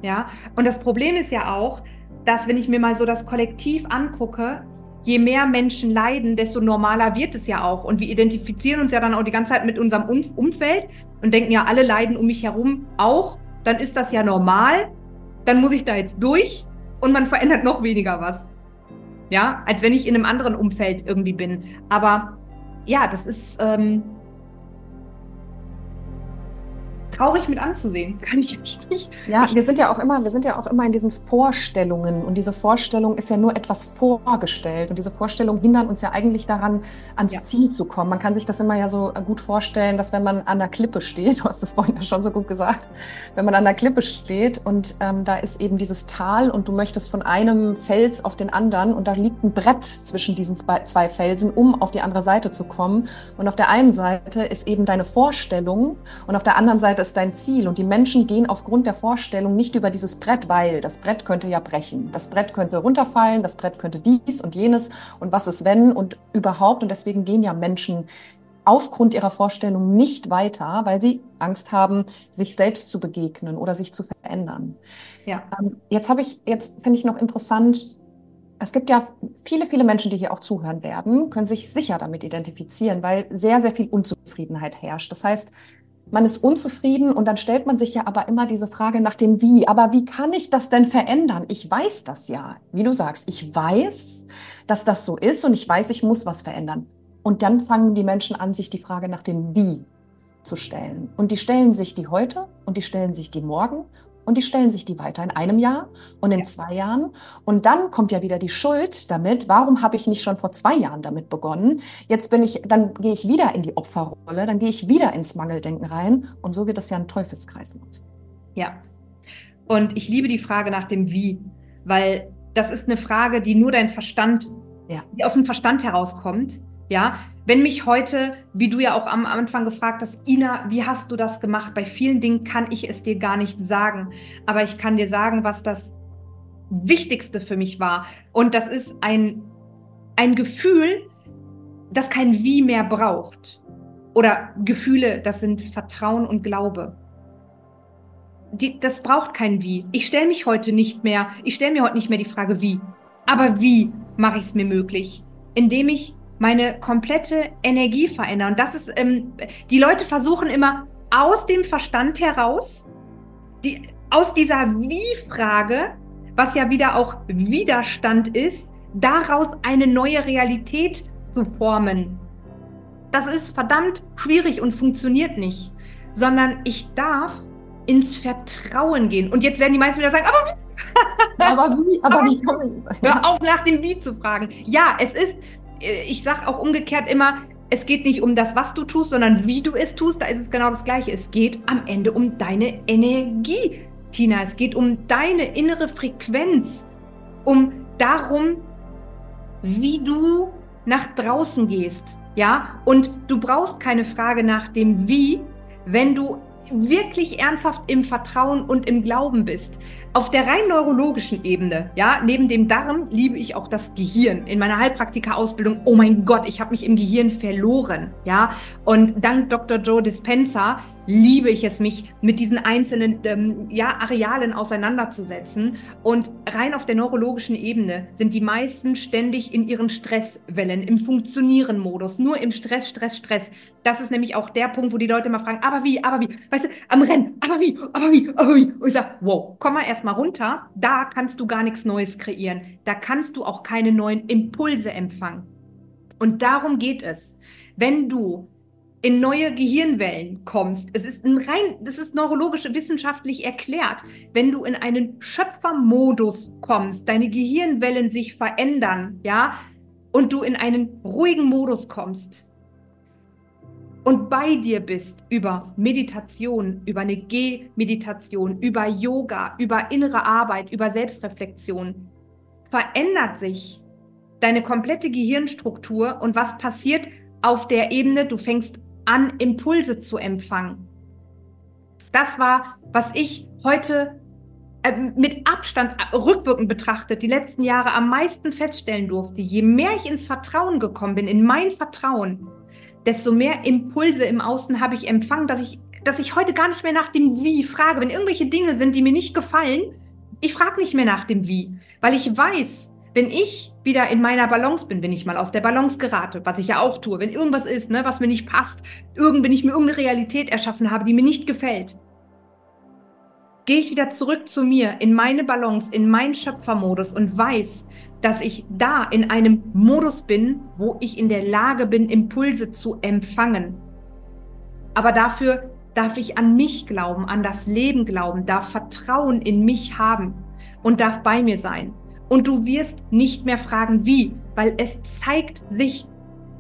Ja, und das Problem ist ja auch, dass wenn ich mir mal so das Kollektiv angucke, je mehr Menschen leiden, desto normaler wird es ja auch. Und wir identifizieren uns ja dann auch die ganze Zeit mit unserem Umfeld und denken ja, alle leiden um mich herum auch. Dann ist das ja normal. Dann muss ich da jetzt durch und man verändert noch weniger was. Ja, als wenn ich in einem anderen Umfeld irgendwie bin. Aber ja, das ist. Ähm, traurig mit anzusehen, kann ich nicht. Ja, wir sind ja auch immer, wir sind ja auch immer in diesen Vorstellungen und diese Vorstellung ist ja nur etwas vorgestellt und diese Vorstellungen hindern uns ja eigentlich daran, ans ja. Ziel zu kommen. Man kann sich das immer ja so gut vorstellen, dass wenn man an der Klippe steht, du hast das vorhin ja schon so gut gesagt, wenn man an der Klippe steht und ähm, da ist eben dieses Tal und du möchtest von einem Fels auf den anderen und da liegt ein Brett zwischen diesen zwei Felsen, um auf die andere Seite zu kommen. Und auf der einen Seite ist eben deine Vorstellung und auf der anderen Seite ist ist dein Ziel. Und die Menschen gehen aufgrund der Vorstellung nicht über dieses Brett, weil das Brett könnte ja brechen. Das Brett könnte runterfallen, das Brett könnte dies und jenes und was ist wenn und überhaupt. Und deswegen gehen ja Menschen aufgrund ihrer Vorstellung nicht weiter, weil sie Angst haben, sich selbst zu begegnen oder sich zu verändern. Ja. Ähm, jetzt habe ich, jetzt finde ich noch interessant, es gibt ja viele, viele Menschen, die hier auch zuhören werden, können sich sicher damit identifizieren, weil sehr, sehr viel Unzufriedenheit herrscht. Das heißt, man ist unzufrieden und dann stellt man sich ja aber immer diese Frage nach dem Wie. Aber wie kann ich das denn verändern? Ich weiß das ja. Wie du sagst, ich weiß, dass das so ist und ich weiß, ich muss was verändern. Und dann fangen die Menschen an, sich die Frage nach dem Wie zu stellen. Und die stellen sich die heute und die stellen sich die morgen und die stellen sich die weiter in einem Jahr und in ja. zwei Jahren. Und dann kommt ja wieder die Schuld damit. Warum habe ich nicht schon vor zwei Jahren damit begonnen? Jetzt bin ich, dann gehe ich wieder in die Opferrolle, dann gehe ich wieder ins Mangeldenken rein. Und so wird das ja ein Teufelskreislauf. Ja. Und ich liebe die Frage nach dem Wie, weil das ist eine Frage, die nur dein Verstand, ja. die aus dem Verstand herauskommt. Ja, wenn mich heute, wie du ja auch am Anfang gefragt hast, Ina, wie hast du das gemacht? Bei vielen Dingen kann ich es dir gar nicht sagen, aber ich kann dir sagen, was das Wichtigste für mich war. Und das ist ein, ein Gefühl, das kein Wie mehr braucht. Oder Gefühle, das sind Vertrauen und Glaube. Die, das braucht kein Wie. Ich stelle mich heute nicht mehr, ich stelle mir heute nicht mehr die Frage Wie. Aber wie mache ich es mir möglich? Indem ich meine komplette Energie verändern. Und das ist, ähm, die Leute versuchen immer aus dem Verstand heraus die, aus dieser Wie-Frage, was ja wieder auch Widerstand ist, daraus eine neue Realität zu formen. Das ist verdammt schwierig und funktioniert nicht, sondern ich darf ins Vertrauen gehen. Und jetzt werden die meisten wieder sagen, aber aber wie? Aber, aber wie kann Hör auf, nach dem Wie zu fragen. Ja, es ist, ich sage auch umgekehrt immer, es geht nicht um das, was du tust, sondern wie du es tust. Da ist es genau das Gleiche. Es geht am Ende um deine Energie, Tina. Es geht um deine innere Frequenz, um darum, wie du nach draußen gehst. Ja, und du brauchst keine Frage nach dem Wie, wenn du wirklich ernsthaft im Vertrauen und im Glauben bist. Auf der rein neurologischen Ebene, ja, neben dem Darm liebe ich auch das Gehirn. In meiner Heilpraktika-Ausbildung, oh mein Gott, ich habe mich im Gehirn verloren, ja. Und dank Dr. Joe Dispenza liebe ich es, mich mit diesen einzelnen ähm, ja, Arealen auseinanderzusetzen. Und rein auf der neurologischen Ebene sind die meisten ständig in ihren Stresswellen, im Funktionieren-Modus, nur im Stress, Stress, Stress. Das ist nämlich auch der Punkt, wo die Leute immer fragen, aber wie, aber wie, weißt du, am Rennen, aber wie, aber wie, aber wie. Und ich sage, wow, komm mal erstmal runter, da kannst du gar nichts Neues kreieren. Da kannst du auch keine neuen Impulse empfangen. Und darum geht es. Wenn du in neue Gehirnwellen kommst. Es ist ein rein, das ist neurologisch wissenschaftlich erklärt. Wenn du in einen Schöpfermodus kommst, deine Gehirnwellen sich verändern, ja, und du in einen ruhigen Modus kommst und bei dir bist über Meditation, über eine G-Meditation, über Yoga, über innere Arbeit, über Selbstreflexion, verändert sich deine komplette Gehirnstruktur und was passiert auf der Ebene, du fängst an Impulse zu empfangen. Das war, was ich heute äh, mit Abstand äh, rückwirkend betrachtet die letzten Jahre am meisten feststellen durfte. Je mehr ich ins Vertrauen gekommen bin, in mein Vertrauen, desto mehr Impulse im Außen habe ich empfangen, dass ich, dass ich heute gar nicht mehr nach dem Wie frage. Wenn irgendwelche Dinge sind, die mir nicht gefallen, ich frage nicht mehr nach dem Wie, weil ich weiß, wenn ich wieder in meiner Balance bin, wenn ich mal aus der Balance gerate, was ich ja auch tue, wenn irgendwas ist, ne, was mir nicht passt, irgend, wenn ich mir irgendeine Realität erschaffen habe, die mir nicht gefällt, gehe ich wieder zurück zu mir, in meine Balance, in meinen Schöpfermodus und weiß, dass ich da in einem Modus bin, wo ich in der Lage bin, Impulse zu empfangen. Aber dafür darf ich an mich glauben, an das Leben glauben, darf Vertrauen in mich haben und darf bei mir sein und du wirst nicht mehr fragen, wie, weil es zeigt sich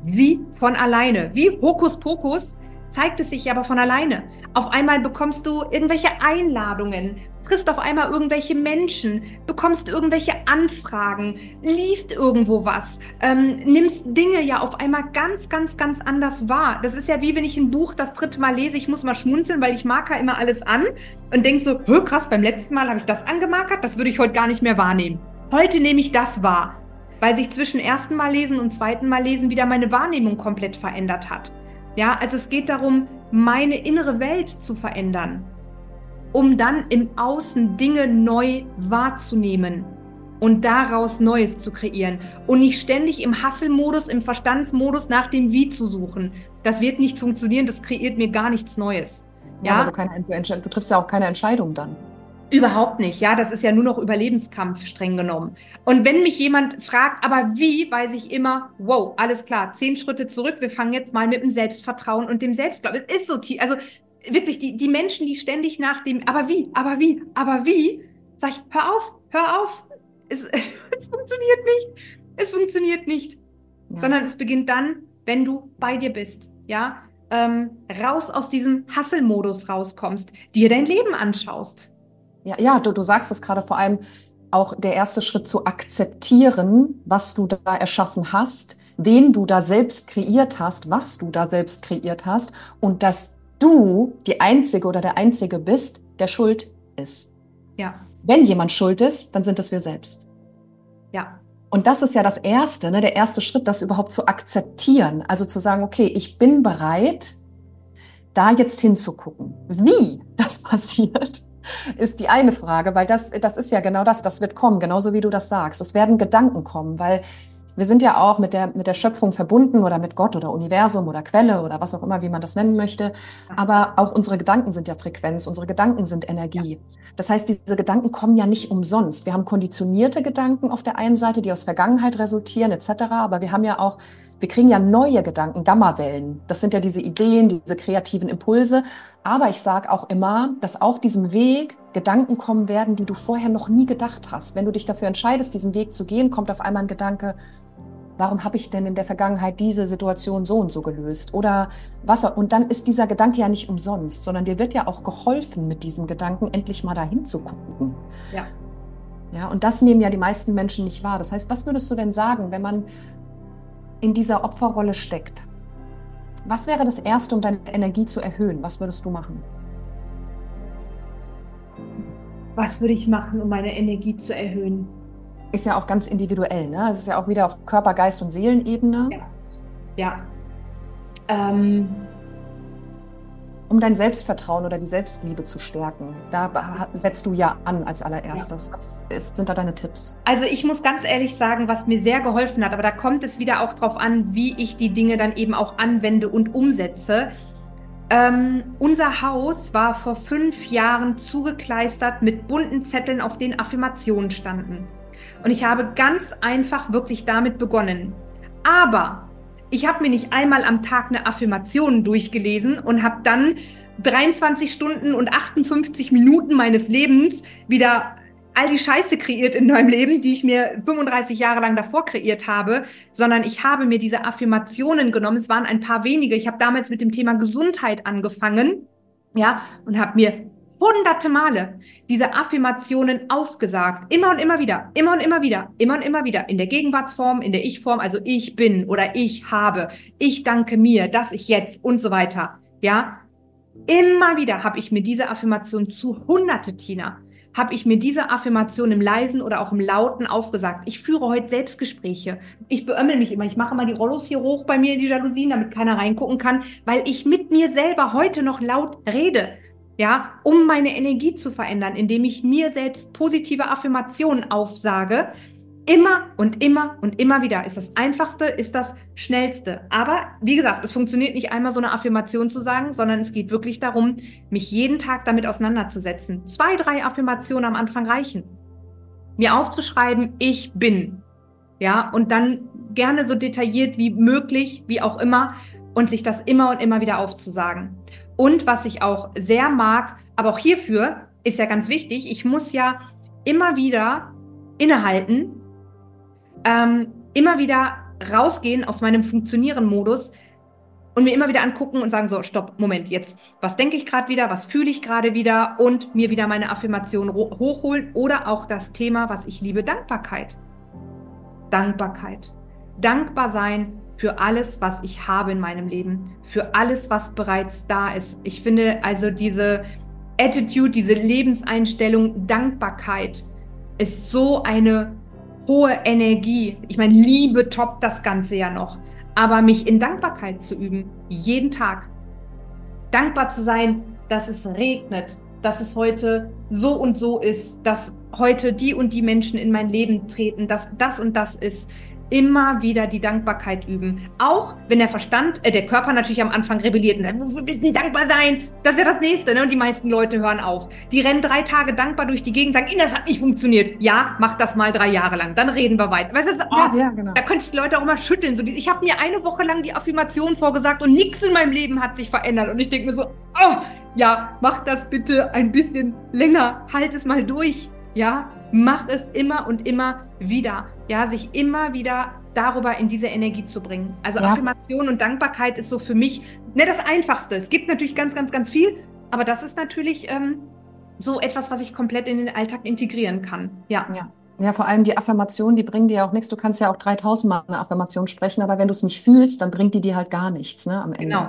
wie von alleine. Wie Hokuspokus zeigt es sich aber von alleine. Auf einmal bekommst du irgendwelche Einladungen, triffst auf einmal irgendwelche Menschen, bekommst irgendwelche Anfragen, liest irgendwo was, ähm, nimmst Dinge ja auf einmal ganz, ganz, ganz anders wahr. Das ist ja wie wenn ich ein Buch das dritte Mal lese, ich muss mal schmunzeln, weil ich marker immer alles an und denk so, krass, beim letzten Mal habe ich das angemarkert, das würde ich heute gar nicht mehr wahrnehmen. Heute nehme ich das wahr, weil sich zwischen ersten Mal lesen und zweiten Mal lesen wieder meine Wahrnehmung komplett verändert hat. Ja, also es geht darum, meine innere Welt zu verändern, um dann im Außen Dinge neu wahrzunehmen und daraus Neues zu kreieren und nicht ständig im Hasselmodus, im Verstandsmodus nach dem Wie zu suchen. Das wird nicht funktionieren, das kreiert mir gar nichts Neues. Ja, ja? Du, keine, du, du triffst ja auch keine Entscheidung dann. Überhaupt nicht, ja, das ist ja nur noch Überlebenskampf streng genommen. Und wenn mich jemand fragt, aber wie, weiß ich immer, wow, alles klar, zehn Schritte zurück, wir fangen jetzt mal mit dem Selbstvertrauen und dem Selbstglauben. Es ist so tief, also wirklich, die, die Menschen, die ständig nach dem, aber wie, aber wie, aber wie, sag ich, hör auf, hör auf, es, es funktioniert nicht, es funktioniert nicht, ja. sondern es beginnt dann, wenn du bei dir bist, ja, ähm, raus aus diesem Hasselmodus rauskommst, dir dein Leben anschaust ja, ja du, du sagst es gerade vor allem auch der erste Schritt zu akzeptieren, was du da erschaffen hast, wen du da selbst kreiert hast, was du da selbst kreiert hast und dass du die Einzige oder der Einzige bist, der schuld ist. Ja. Wenn jemand schuld ist, dann sind es wir selbst. Ja. Und das ist ja das Erste, ne, der erste Schritt, das überhaupt zu akzeptieren. Also zu sagen, okay, ich bin bereit, da jetzt hinzugucken. Wie das passiert, ist die eine Frage, weil das, das ist ja genau das, das wird kommen, genauso wie du das sagst. Es werden Gedanken kommen, weil Wir sind ja auch mit der, mit der Schöpfung verbunden oder mit Gott oder Universum oder Quelle oder was auch immer, wie man das nennen möchte. Aber auch unsere Gedanken sind ja Frequenz, unsere Gedanken sind Energie. Das heißt, diese Gedanken kommen ja nicht umsonst. Wir haben konditionierte Gedanken auf der einen Seite, die aus Vergangenheit resultieren etc. Aber wir haben ja auch, wir kriegen ja neue Gedanken, Gammawellen. Das sind ja diese Ideen, diese kreativen Impulse. Aber ich sage auch immer, dass auf diesem Weg Gedanken kommen werden, die du vorher noch nie gedacht hast. Wenn du dich dafür entscheidest, diesen Weg zu gehen, kommt auf einmal ein Gedanke, warum habe ich denn in der Vergangenheit diese Situation so und so gelöst? Oder was? Und dann ist dieser Gedanke ja nicht umsonst, sondern dir wird ja auch geholfen, mit diesem Gedanken endlich mal dahin zu gucken. Ja. Ja, und das nehmen ja die meisten Menschen nicht wahr. Das heißt, was würdest du denn sagen, wenn man in dieser Opferrolle steckt? Was wäre das Erste, um deine Energie zu erhöhen? Was würdest du machen? Was würde ich machen, um meine Energie zu erhöhen? ist ja auch ganz individuell. Ne? Es ist ja auch wieder auf Körper, Geist und Seelenebene. Ja. ja. Ähm. Um dein Selbstvertrauen oder die Selbstliebe zu stärken. Da setzt du ja an als allererstes. Ja. Was ist, sind da deine Tipps? Also ich muss ganz ehrlich sagen, was mir sehr geholfen hat, aber da kommt es wieder auch drauf an, wie ich die Dinge dann eben auch anwende und umsetze. Ähm, unser Haus war vor fünf Jahren zugekleistert mit bunten Zetteln, auf denen Affirmationen standen. Und ich habe ganz einfach wirklich damit begonnen. Aber ich habe mir nicht einmal am Tag eine Affirmation durchgelesen und habe dann 23 Stunden und 58 Minuten meines Lebens wieder all die Scheiße kreiert in meinem Leben, die ich mir 35 Jahre lang davor kreiert habe, sondern ich habe mir diese Affirmationen genommen. Es waren ein paar wenige. Ich habe damals mit dem Thema Gesundheit angefangen, ja, und habe mir hunderte Male diese Affirmationen aufgesagt. Immer und immer wieder, immer und immer wieder, immer und immer wieder. In der Gegenwartsform, in der Ich-Form, also ich bin oder ich habe, ich danke mir, dass ich jetzt und so weiter. Ja, immer wieder habe ich mir diese Affirmation zu hunderte, Tina, habe ich mir diese Affirmation im leisen oder auch im lauten aufgesagt. Ich führe heute Selbstgespräche. Ich beömmel mich immer. Ich mache mal die Rollos hier hoch bei mir in die Jalousien, damit keiner reingucken kann, weil ich mit mir selber heute noch laut rede ja, um meine Energie zu verändern, indem ich mir selbst positive Affirmationen aufsage. Immer und immer und immer wieder ist das Einfachste, ist das Schnellste. Aber wie gesagt, es funktioniert nicht einmal so eine Affirmation zu sagen, sondern es geht wirklich darum, mich jeden Tag damit auseinanderzusetzen. Zwei, drei Affirmationen am Anfang reichen. Mir aufzuschreiben, ich bin. Ja, und dann gerne so detailliert wie möglich, wie auch immer, und sich das immer und immer wieder aufzusagen. Und was ich auch sehr mag, aber auch hierfür ist ja ganz wichtig, ich muss ja immer wieder innehalten, ähm, immer wieder rausgehen aus meinem Funktionieren-Modus und mir immer wieder angucken und sagen, so, stopp, Moment, jetzt, was denke ich gerade wieder, was fühle ich gerade wieder und mir wieder meine Affirmation hochholen oder auch das Thema, was ich liebe, Dankbarkeit. Dankbarkeit. Dankbar sein für alles, was ich habe in meinem Leben, für alles, was bereits da ist. Ich finde also diese Attitude, diese Lebenseinstellung, Dankbarkeit ist so eine hohe Energie. Ich meine, Liebe toppt das Ganze ja noch. Aber mich in Dankbarkeit zu üben, jeden Tag. Dankbar zu sein, dass es regnet, dass es heute so und so ist, dass heute die und die Menschen in mein Leben treten, dass das und das ist immer wieder die Dankbarkeit üben. Auch wenn der Verstand, äh, der Körper natürlich am Anfang rebelliert und sagt, wir müssen dankbar sein. Das ist ja das Nächste, ne? Und die meisten Leute hören auf. Die rennen drei Tage dankbar durch die Gegend, sagen, das hat nicht funktioniert. Ja, mach das mal drei Jahre lang, dann reden wir weiter. Weißt du, oh, ja, genau. Da könnte ich die Leute auch immer schütteln. So, ich habe mir eine Woche lang die Affirmation vorgesagt und nichts in meinem Leben hat sich verändert. Und ich denke mir so, oh, ja, mach das bitte ein bisschen länger. Halt es mal durch. Ja, mach es immer und immer wieder ja, sich immer wieder darüber in diese Energie zu bringen. Also ja. Affirmation und Dankbarkeit ist so für mich ne, das Einfachste. Es gibt natürlich ganz, ganz, ganz viel, aber das ist natürlich ähm, so etwas, was ich komplett in den Alltag integrieren kann. Ja. ja. Ja, vor allem die Affirmation, die bringen dir auch nichts. Du kannst ja auch 3000 Mal eine Affirmation sprechen, aber wenn du es nicht fühlst, dann bringt die dir halt gar nichts ne, am Ende. Genau.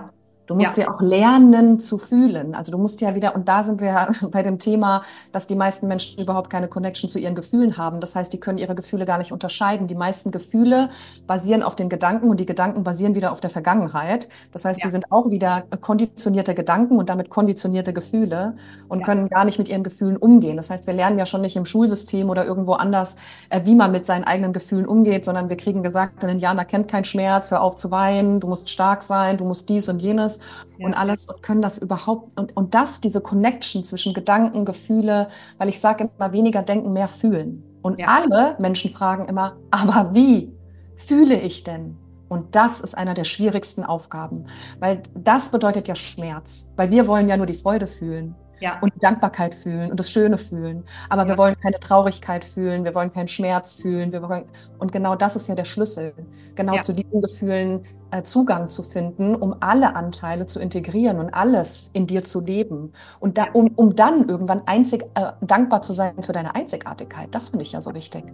Du musst ja. ja. auch lernen zu fühlen. Also du musst ja wieder, und da sind wir bei dem Thema, dass die meisten Menschen überhaupt keine Connection zu ihren Gefühlen haben. Das heißt, die können ihre Gefühle gar nicht unterscheiden. Die meisten Gefühle basieren auf den Gedanken und die Gedanken basieren wieder auf der Vergangenheit. Das heißt, ja. die sind auch wieder konditionierte Gedanken und damit konditionierte Gefühle und ja. können gar nicht mit ihren Gefühlen umgehen. Das heißt, wir lernen ja schon nicht im Schulsystem oder irgendwo anders, äh, wie man mit seinen eigenen Gefühlen umgeht, sondern wir kriegen gesagt, ein Indianer kennt keinen Schmerz, hör auf zu weinen, du musst stark sein, du musst dies und jenes ja. und alles und können das überhaupt und, und das, diese Connection zwischen Gedanken, Gefühle, weil ich sage immer weniger denken, mehr fühlen. Und ja. alle Menschen fragen immer, aber wie fühle ich denn? Und das ist einer der schwierigsten Aufgaben, weil das bedeutet ja Schmerz, weil wir wollen ja nur die Freude fühlen ja. und Dankbarkeit fühlen und das Schöne fühlen. Aber ja. wir wollen keine Traurigkeit fühlen, wir wollen keinen Schmerz fühlen. Wir wollen, und genau das ist ja der Schlüssel, genau ja. zu diesen Gefühlen äh, Zugang zu finden, um alle Anteile zu integrieren und alles in dir zu leben. Und da, um, um dann irgendwann einzig, äh, dankbar zu sein für deine Einzigartigkeit. Das finde ich ja so wichtig.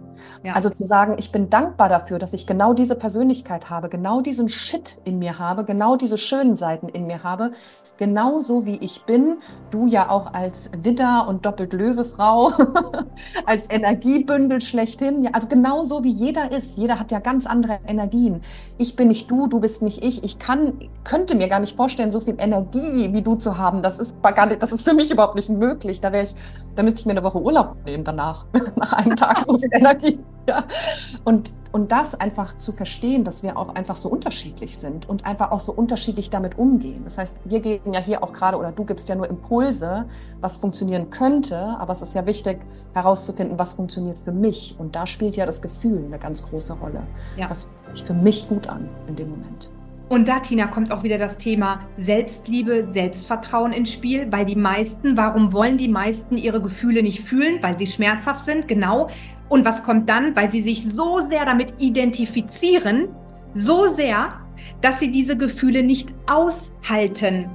Also zu sagen, ich bin dankbar dafür, dass ich genau diese Persönlichkeit habe, genau diesen Shit in mir habe, genau diese schönen Seiten in mir habe, genauso wie ich bin. Du ja auch als Widder und doppelt Löwe-Frau, als Energiebündel schlechthin. Ja, also genauso wie jeder ist. Jeder hat ja ganz andere Energien. Ich bin nicht du, du bist nicht ich. Ich kann, könnte mir gar nicht vorstellen, so viel Energie wie du zu haben. Das ist gar nicht, das ist für mich überhaupt nicht möglich. Da wäre ich, da müsste ich mir eine Woche Urlaub nehmen danach, nach einem Tag so viel Energie. Ja. Und und das einfach zu verstehen, dass wir auch einfach so unterschiedlich sind und einfach auch so unterschiedlich damit umgehen. Das heißt, wir geben ja hier auch gerade oder du gibst ja nur Impulse, was funktionieren könnte, aber es ist ja wichtig herauszufinden, was funktioniert für mich. Und da spielt ja das Gefühl eine ganz große Rolle. Ja. Was fühlt sich für mich gut an in dem Moment. Und da, Tina, kommt auch wieder das Thema Selbstliebe, Selbstvertrauen ins Spiel, weil die meisten, warum wollen die meisten ihre Gefühle nicht fühlen? Weil sie schmerzhaft sind, genau, und was kommt dann? Weil sie sich so sehr damit identifizieren, so sehr, dass sie diese Gefühle nicht aushalten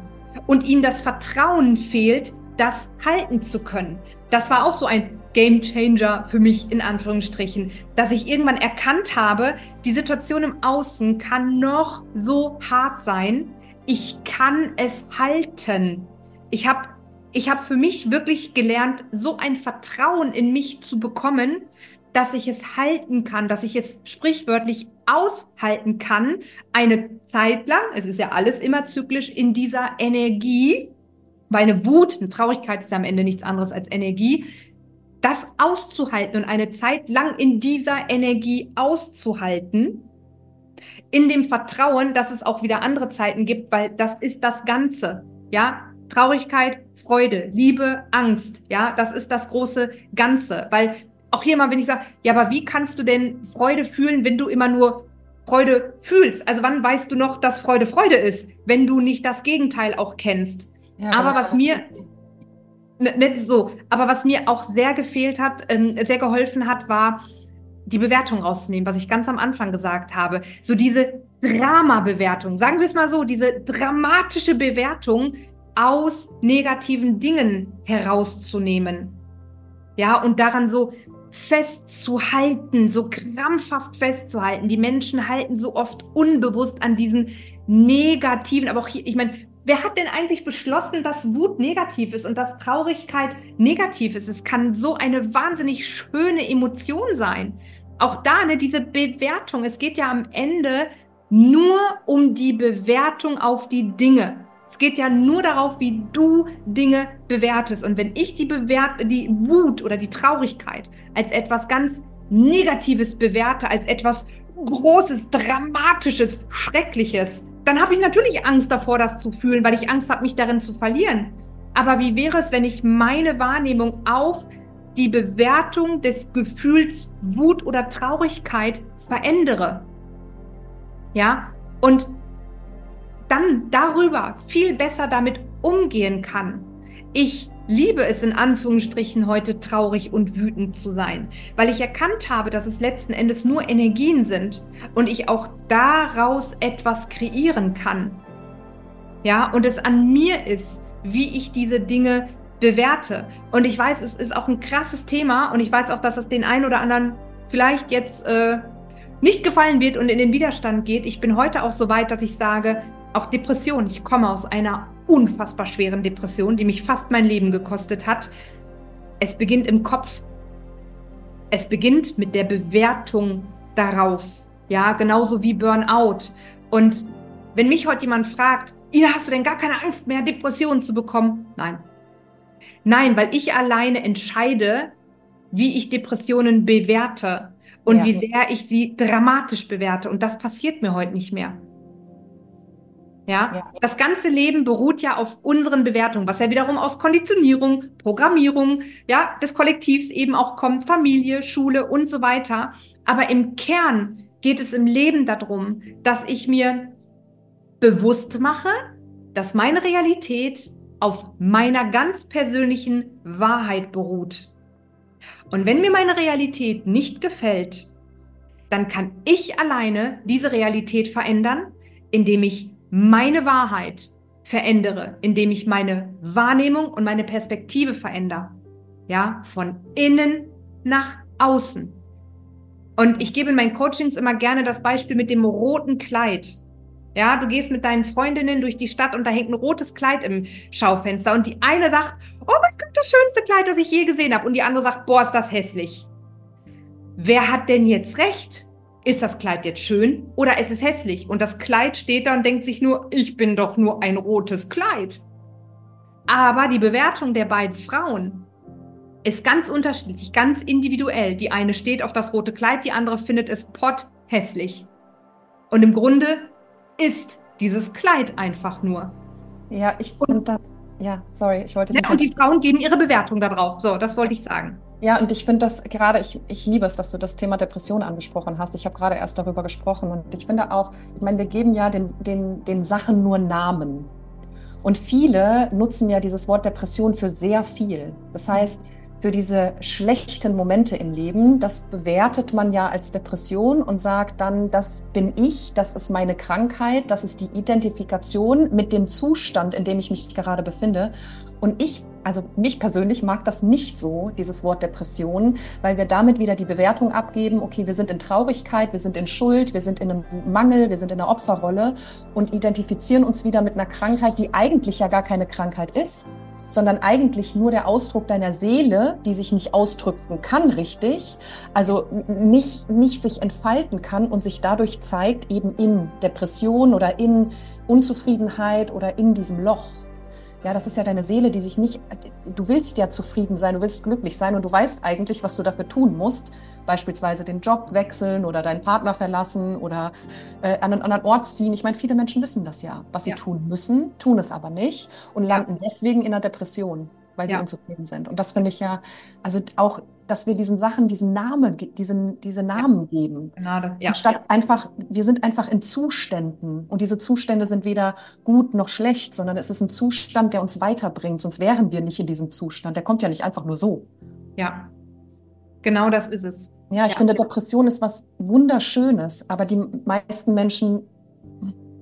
und ihnen das Vertrauen fehlt, das halten zu können. Das war auch so ein Game Changer für mich in Anführungsstrichen, dass ich irgendwann erkannt habe, die Situation im Außen kann noch so hart sein. Ich kann es halten. Ich habe ich habe für mich wirklich gelernt, so ein Vertrauen in mich zu bekommen, dass ich es halten kann, dass ich es sprichwörtlich aushalten kann, eine Zeit lang, es ist ja alles immer zyklisch in dieser Energie, weil eine Wut, eine Traurigkeit ist ja am Ende nichts anderes als Energie, das auszuhalten und eine Zeit lang in dieser Energie auszuhalten, in dem Vertrauen, dass es auch wieder andere Zeiten gibt, weil das ist das Ganze, ja, Traurigkeit, Freude, Liebe, Angst, ja, das ist das große Ganze, weil auch hier mal, wenn ich sage, ja, aber wie kannst du denn Freude fühlen, wenn du immer nur Freude fühlst? Also wann weißt du noch, dass Freude Freude ist, wenn du nicht das Gegenteil auch kennst? Ja, aber was mir nicht so, aber was mir auch sehr gefehlt hat, ähm, sehr geholfen hat, war die Bewertung rauszunehmen, was ich ganz am Anfang gesagt habe. So diese Drama-Bewertung, sagen wir es mal so, diese dramatische Bewertung aus negativen Dingen herauszunehmen. Ja, und daran so festzuhalten, so krampfhaft festzuhalten. Die Menschen halten so oft unbewusst an diesen negativen, aber auch hier, ich meine, wer hat denn eigentlich beschlossen, dass Wut negativ ist und dass Traurigkeit negativ ist? Es kann so eine wahnsinnig schöne Emotion sein. Auch da, ne, diese Bewertung. Es geht ja am Ende nur um die Bewertung auf die Dinge. Es geht ja nur darauf, wie du Dinge bewertest. Und wenn ich die, Bewert die Wut oder die Traurigkeit als etwas ganz Negatives bewerte, als etwas Großes, Dramatisches, Schreckliches, dann habe ich natürlich Angst davor, das zu fühlen, weil ich Angst habe, mich darin zu verlieren. Aber wie wäre es, wenn ich meine Wahrnehmung auf die Bewertung des Gefühls Wut oder Traurigkeit verändere? Ja, und dann darüber viel besser damit umgehen kann. Ich liebe es in Anführungsstrichen heute traurig und wütend zu sein, weil ich erkannt habe, dass es letzten Endes nur Energien sind und ich auch daraus etwas kreieren kann. Ja, und es an mir ist, wie ich diese Dinge bewerte. Und ich weiß, es ist auch ein krasses Thema und ich weiß auch, dass es den einen oder anderen vielleicht jetzt äh, nicht gefallen wird und in den Widerstand geht. Ich bin heute auch so weit, dass ich sage, auch Depression. Ich komme aus einer unfassbar schweren Depression, die mich fast mein Leben gekostet hat. Es beginnt im Kopf. Es beginnt mit der Bewertung darauf. Ja, genauso wie Burnout. Und wenn mich heute jemand fragt, Ina, hast du denn gar keine Angst mehr, Depressionen zu bekommen? Nein. Nein, weil ich alleine entscheide, wie ich Depressionen bewerte und ja. wie sehr ich sie dramatisch bewerte. Und das passiert mir heute nicht mehr. Ja? ja? das ganze Leben beruht ja auf unseren Bewertungen, was ja wiederum aus Konditionierung, Programmierung, ja, des Kollektivs eben auch kommt, Familie, Schule und so weiter. Aber im Kern geht es im Leben darum, dass ich mir bewusst mache, dass meine Realität auf meiner ganz persönlichen Wahrheit beruht. Und wenn mir meine Realität nicht gefällt, dann kann ich alleine diese Realität verändern, indem ich meine Wahrheit verändere, indem ich meine Wahrnehmung und meine Perspektive verändere. Ja, von innen nach außen. Und ich gebe in meinen Coachings immer gerne das Beispiel mit dem roten Kleid. Ja, du gehst mit deinen Freundinnen durch die Stadt und da hängt ein rotes Kleid im Schaufenster und die eine sagt, oh mein Gott, das schönste Kleid, das ich je gesehen habe und die andere sagt, boah, ist das hässlich. Wer hat denn jetzt recht? Ist das Kleid jetzt schön oder ist es hässlich? Und das Kleid steht da und denkt sich nur, ich bin doch nur ein rotes Kleid. Aber die Bewertung der beiden Frauen ist ganz unterschiedlich, ganz individuell. Die eine steht auf das rote Kleid, die andere findet es potthässlich. Und im Grunde ist dieses Kleid einfach nur. Ja, ich finde das. Ja, sorry, ich wollte. Ja, und die Frauen geben ihre Bewertung darauf. So, das wollte ich sagen. Ja, und ich finde das gerade, ich, ich liebe es, dass du das Thema Depression angesprochen hast. Ich habe gerade erst darüber gesprochen und ich finde auch, ich meine, wir geben ja den, den, den Sachen nur Namen. Und viele nutzen ja dieses Wort Depression für sehr viel. Das heißt, für diese schlechten Momente im Leben, das bewertet man ja als Depression und sagt dann, das bin ich, das ist meine Krankheit, das ist die Identifikation mit dem Zustand, in dem ich mich gerade befinde. Und ich also mich persönlich mag das nicht so, dieses Wort Depression, weil wir damit wieder die Bewertung abgeben, okay, wir sind in Traurigkeit, wir sind in Schuld, wir sind in einem Mangel, wir sind in einer Opferrolle und identifizieren uns wieder mit einer Krankheit, die eigentlich ja gar keine Krankheit ist, sondern eigentlich nur der Ausdruck deiner Seele, die sich nicht ausdrücken kann richtig, also nicht, nicht sich entfalten kann und sich dadurch zeigt eben in Depression oder in Unzufriedenheit oder in diesem Loch. Ja, das ist ja deine Seele, die sich nicht, du willst ja zufrieden sein, du willst glücklich sein und du weißt eigentlich, was du dafür tun musst. Beispielsweise den Job wechseln oder deinen Partner verlassen oder äh, an einen anderen Ort ziehen. Ich meine, viele Menschen wissen das ja, was sie ja. tun müssen, tun es aber nicht und landen ja. deswegen in einer Depression weil sie ja. unzufrieden sind. Und das finde ich ja, also auch, dass wir diesen Sachen diesen Namen, diesen, diese Namen ja. geben. Genau, ja. Anstatt einfach, wir sind einfach in Zuständen. Und diese Zustände sind weder gut noch schlecht, sondern es ist ein Zustand, der uns weiterbringt. Sonst wären wir nicht in diesem Zustand. Der kommt ja nicht einfach nur so. Ja, genau das ist es. Ja, ich finde, Depression ist was Wunderschönes, aber die meisten Menschen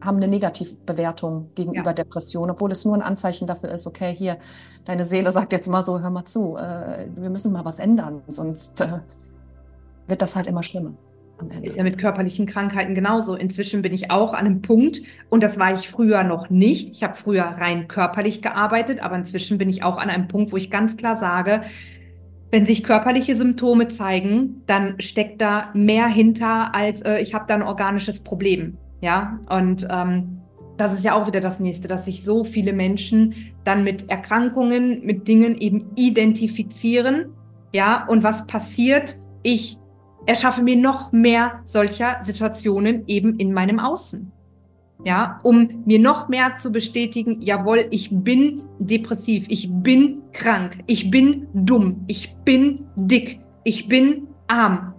haben eine Negativbewertung gegenüber ja. Depression, obwohl es nur ein Anzeichen dafür ist, okay, hier, deine Seele sagt jetzt mal so, hör mal zu, äh, wir müssen mal was ändern, sonst äh, wird das halt immer schlimmer. Ist ja mit körperlichen Krankheiten genauso. Inzwischen bin ich auch an einem Punkt, und das war ich früher noch nicht. Ich habe früher rein körperlich gearbeitet, aber inzwischen bin ich auch an einem Punkt, wo ich ganz klar sage, wenn sich körperliche Symptome zeigen, dann steckt da mehr hinter, als äh, ich habe da ein organisches Problem. Ja, und ähm, das ist ja auch wieder das nächste, dass sich so viele Menschen dann mit Erkrankungen, mit Dingen eben identifizieren. Ja, und was passiert? Ich erschaffe mir noch mehr solcher Situationen eben in meinem Außen. Ja, um mir noch mehr zu bestätigen, jawohl, ich bin depressiv, ich bin krank, ich bin dumm, ich bin dick, ich bin arm.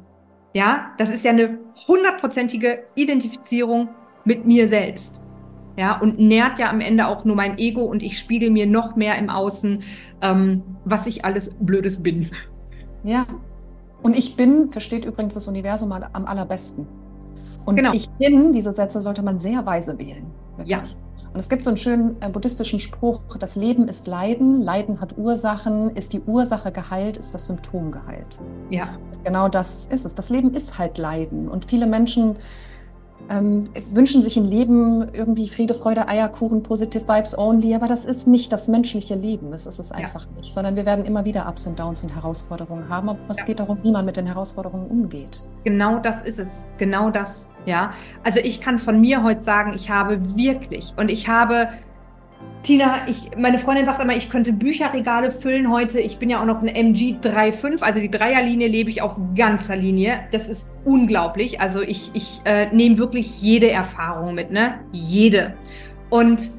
Ja, das ist ja eine hundertprozentige Identifizierung mit mir selbst. Ja, und nährt ja am Ende auch nur mein Ego und ich spiegel mir noch mehr im Außen, ähm, was ich alles Blödes bin. Ja. Und ich bin, versteht übrigens das Universum am allerbesten. Und genau. ich bin, diese Sätze sollte man sehr weise wählen. Wirklich. Ja. Und es gibt so einen schönen äh, buddhistischen Spruch, das Leben ist Leiden, Leiden hat Ursachen, ist die Ursache geheilt, ist das Symptom geheilt. Ja. Genau das ist es. Das Leben ist halt Leiden. Und viele Menschen ähm, wünschen sich ein Leben irgendwie Friede, Freude, Eierkuchen, Positive Vibes only, aber das ist nicht das menschliche Leben. Das ist es einfach ja. nicht, sondern wir werden immer wieder Ups und Downs und Herausforderungen haben. Aber es ja. geht darum, wie man mit den Herausforderungen umgeht. Genau das ist es. Genau das. Ja. Also ich kann von mir heute sagen, ich habe wirklich und ich habe Tina, ich, meine Freundin sagt immer, ich könnte Bücherregale füllen heute. Ich bin ja auch noch ein MG 3.5, also die Dreierlinie lebe ich auf ganzer Linie. Das ist unglaublich. Also ich, ich äh, nehme wirklich jede Erfahrung mit, ne? Jede. Und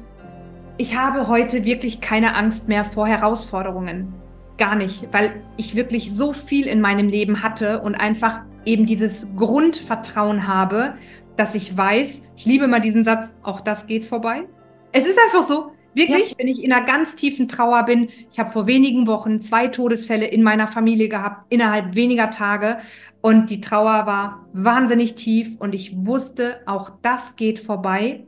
ich habe heute wirklich keine Angst mehr vor Herausforderungen. Gar nicht, weil ich wirklich so viel in meinem Leben hatte und einfach eben dieses Grundvertrauen habe, dass ich weiß, ich liebe mal diesen Satz, auch das geht vorbei. Es ist einfach so, Wirklich, ja. wenn ich in einer ganz tiefen Trauer bin. Ich habe vor wenigen Wochen zwei Todesfälle in meiner Familie gehabt, innerhalb weniger Tage. Und die Trauer war wahnsinnig tief und ich wusste, auch das geht vorbei.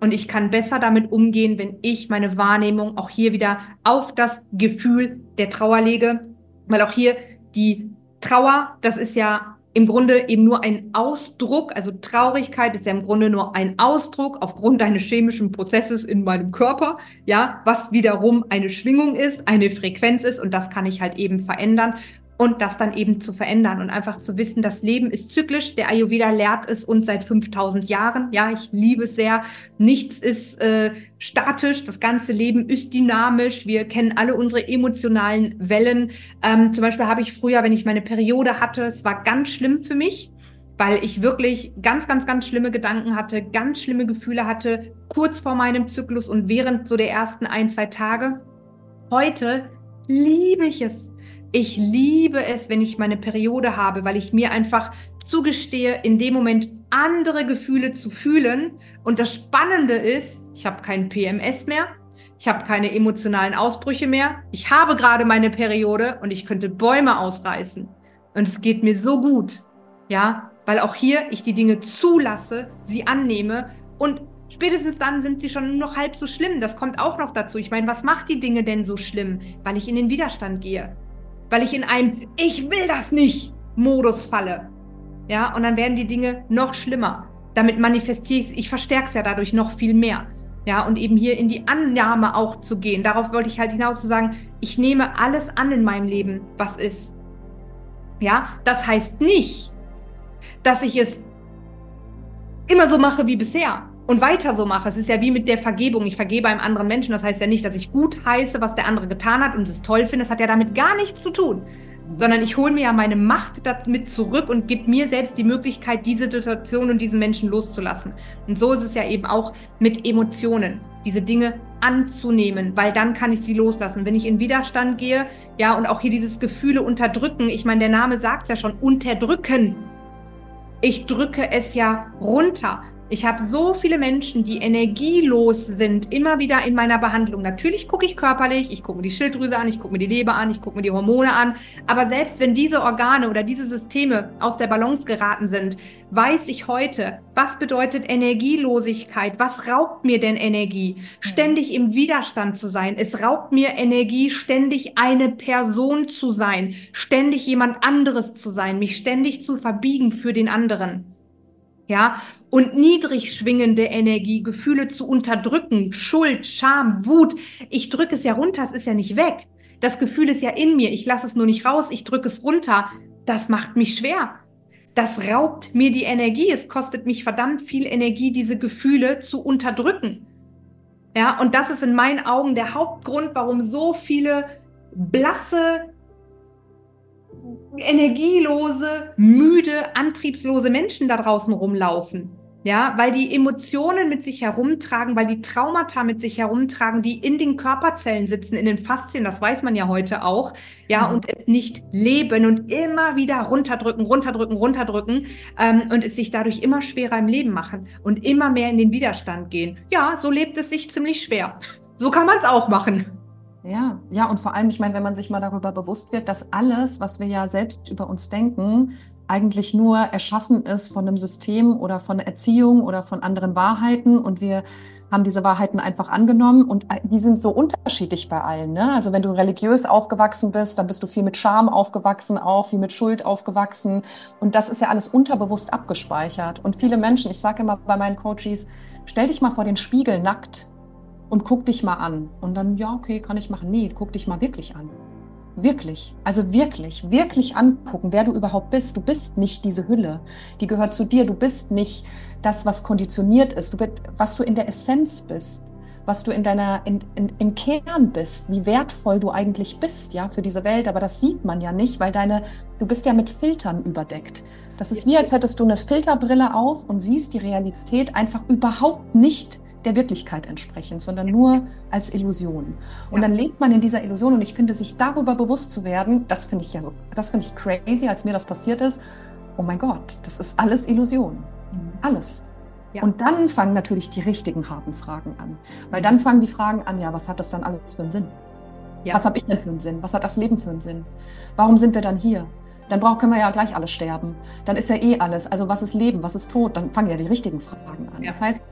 Und ich kann besser damit umgehen, wenn ich meine Wahrnehmung auch hier wieder auf das Gefühl der Trauer lege. Weil auch hier die Trauer, das ist ja im Grunde eben nur ein Ausdruck, also Traurigkeit ist ja im Grunde nur ein Ausdruck aufgrund eines chemischen Prozesses in meinem Körper, ja, was wiederum eine Schwingung ist, eine Frequenz ist und das kann ich halt eben verändern und das dann eben zu verändern und einfach zu wissen, das Leben ist zyklisch. Der Ayurveda lehrt es uns seit 5000 Jahren. Ja, ich liebe es sehr. Nichts ist äh, statisch. Das ganze Leben ist dynamisch. Wir kennen alle unsere emotionalen Wellen. Ähm, zum Beispiel habe ich früher, wenn ich meine Periode hatte, es war ganz schlimm für mich weil ich wirklich ganz, ganz, ganz schlimme Gedanken hatte, ganz schlimme Gefühle hatte, kurz vor meinem Zyklus und während so der ersten ein, zwei Tage. Heute liebe ich es. Ich liebe es, wenn ich meine Periode habe, weil ich mir einfach zugestehe, in dem Moment andere Gefühle zu fühlen. Und das Spannende ist, ich habe kein PMS mehr, ich habe keine emotionalen Ausbrüche mehr, ich habe gerade meine Periode und ich könnte Bäume ausreißen. Und es geht mir so gut, ja, weil auch hier ich die Dinge zulasse, sie annehme und spätestens dann sind sie schon noch halb so schlimm. Das kommt auch noch dazu. Ich meine, was macht die Dinge denn so schlimm? Weil ich in den Widerstand gehe weil ich in einem Ich will das nicht Modus falle. Ja, und dann werden die Dinge noch schlimmer. Damit manifestiere ich ich verstärke es ja dadurch noch viel mehr. Ja, und eben hier in die Annahme auch zu gehen. Darauf wollte ich halt hinaus zu sagen, ich nehme alles an in meinem Leben, was ist. Ja, das heißt nicht, dass ich es immer so mache wie bisher und weiter so mache. Es ist ja wie mit der Vergebung. Ich vergebe einem anderen Menschen. Das heißt ja nicht, dass ich gut heiße, was der andere getan hat und es toll finde. Das hat ja damit gar nichts zu tun. Sondern ich hole mir ja meine Macht damit zurück und gebe mir selbst die Möglichkeit, diese Situation und diesen Menschen loszulassen. Und so ist es ja eben auch mit Emotionen, diese Dinge anzunehmen, weil dann kann ich sie loslassen. Wenn ich in Widerstand gehe, ja, und auch hier dieses Gefühle unterdrücken, ich meine, der Name sagt es ja schon, unterdrücken. Ich drücke es ja runter. Ich habe so viele Menschen, die energielos sind, immer wieder in meiner Behandlung. Natürlich gucke ich körperlich, ich gucke mir die Schilddrüse an, ich gucke mir die Leber an, ich gucke mir die Hormone an. Aber selbst wenn diese Organe oder diese Systeme aus der Balance geraten sind, weiß ich heute, was bedeutet Energielosigkeit? Was raubt mir denn Energie? Ständig im Widerstand zu sein. Es raubt mir Energie, ständig eine Person zu sein, ständig jemand anderes zu sein, mich ständig zu verbiegen für den anderen ja, und niedrig schwingende Energie, Gefühle zu unterdrücken, Schuld, Scham, Wut. Ich drücke es ja runter, es ist ja nicht weg. Das Gefühl ist ja in mir, ich lasse es nur nicht raus, ich drücke es runter. Das macht mich schwer. Das raubt mir die Energie. Es kostet mich verdammt viel Energie, diese Gefühle zu unterdrücken. Ja, und das ist in meinen Augen der Hauptgrund, warum so viele blasse, energielose, müde, antriebslose Menschen da draußen rumlaufen. Ja, weil die Emotionen mit sich herumtragen, weil die Traumata mit sich herumtragen, die in den Körperzellen sitzen, in den Faszien, das weiß man ja heute auch, ja, mhm. und es nicht leben und immer wieder runterdrücken, runterdrücken, runterdrücken ähm, und es sich dadurch immer schwerer im Leben machen und immer mehr in den Widerstand gehen. Ja, so lebt es sich ziemlich schwer. So kann man es auch machen. Ja, ja, und vor allem, ich meine, wenn man sich mal darüber bewusst wird, dass alles, was wir ja selbst über uns denken, eigentlich nur erschaffen ist von einem System oder von Erziehung oder von anderen Wahrheiten und wir haben diese Wahrheiten einfach angenommen und äh, die sind so unterschiedlich bei allen. Ne? Also wenn du religiös aufgewachsen bist, dann bist du viel mit Scham aufgewachsen, auch viel mit Schuld aufgewachsen und das ist ja alles unterbewusst abgespeichert. Und viele Menschen, ich sage immer bei meinen Coaches, stell dich mal vor den Spiegel nackt und guck dich mal an. Und dann, ja, okay, kann ich machen. Nee, guck dich mal wirklich an. Wirklich, also wirklich, wirklich angucken, wer du überhaupt bist. Du bist nicht diese Hülle, die gehört zu dir. Du bist nicht das, was konditioniert ist, du bist, was du in der Essenz bist, was du in deiner, in, in, im Kern bist, wie wertvoll du eigentlich bist, ja, für diese Welt. Aber das sieht man ja nicht, weil deine, du bist ja mit Filtern überdeckt. Das ist wie, als hättest du eine Filterbrille auf und siehst die Realität einfach überhaupt nicht der Wirklichkeit entsprechend, sondern nur als Illusion. Und ja. dann lebt man in dieser Illusion und ich finde, sich darüber bewusst zu werden, das finde ich ja so, das finde ich crazy, als mir das passiert ist. Oh mein Gott, das ist alles Illusion. Mhm. Alles. Ja. Und dann fangen natürlich die richtigen harten Fragen an. Weil dann fangen die Fragen an, ja, was hat das dann alles für einen Sinn? Ja. Was habe ich denn für einen Sinn? Was hat das Leben für einen Sinn? Warum sind wir dann hier? Dann brauchen, können wir ja gleich alle sterben. Dann ist ja eh alles. Also was ist Leben? Was ist Tod? Dann fangen ja die richtigen Fragen an. Ja. Das heißt,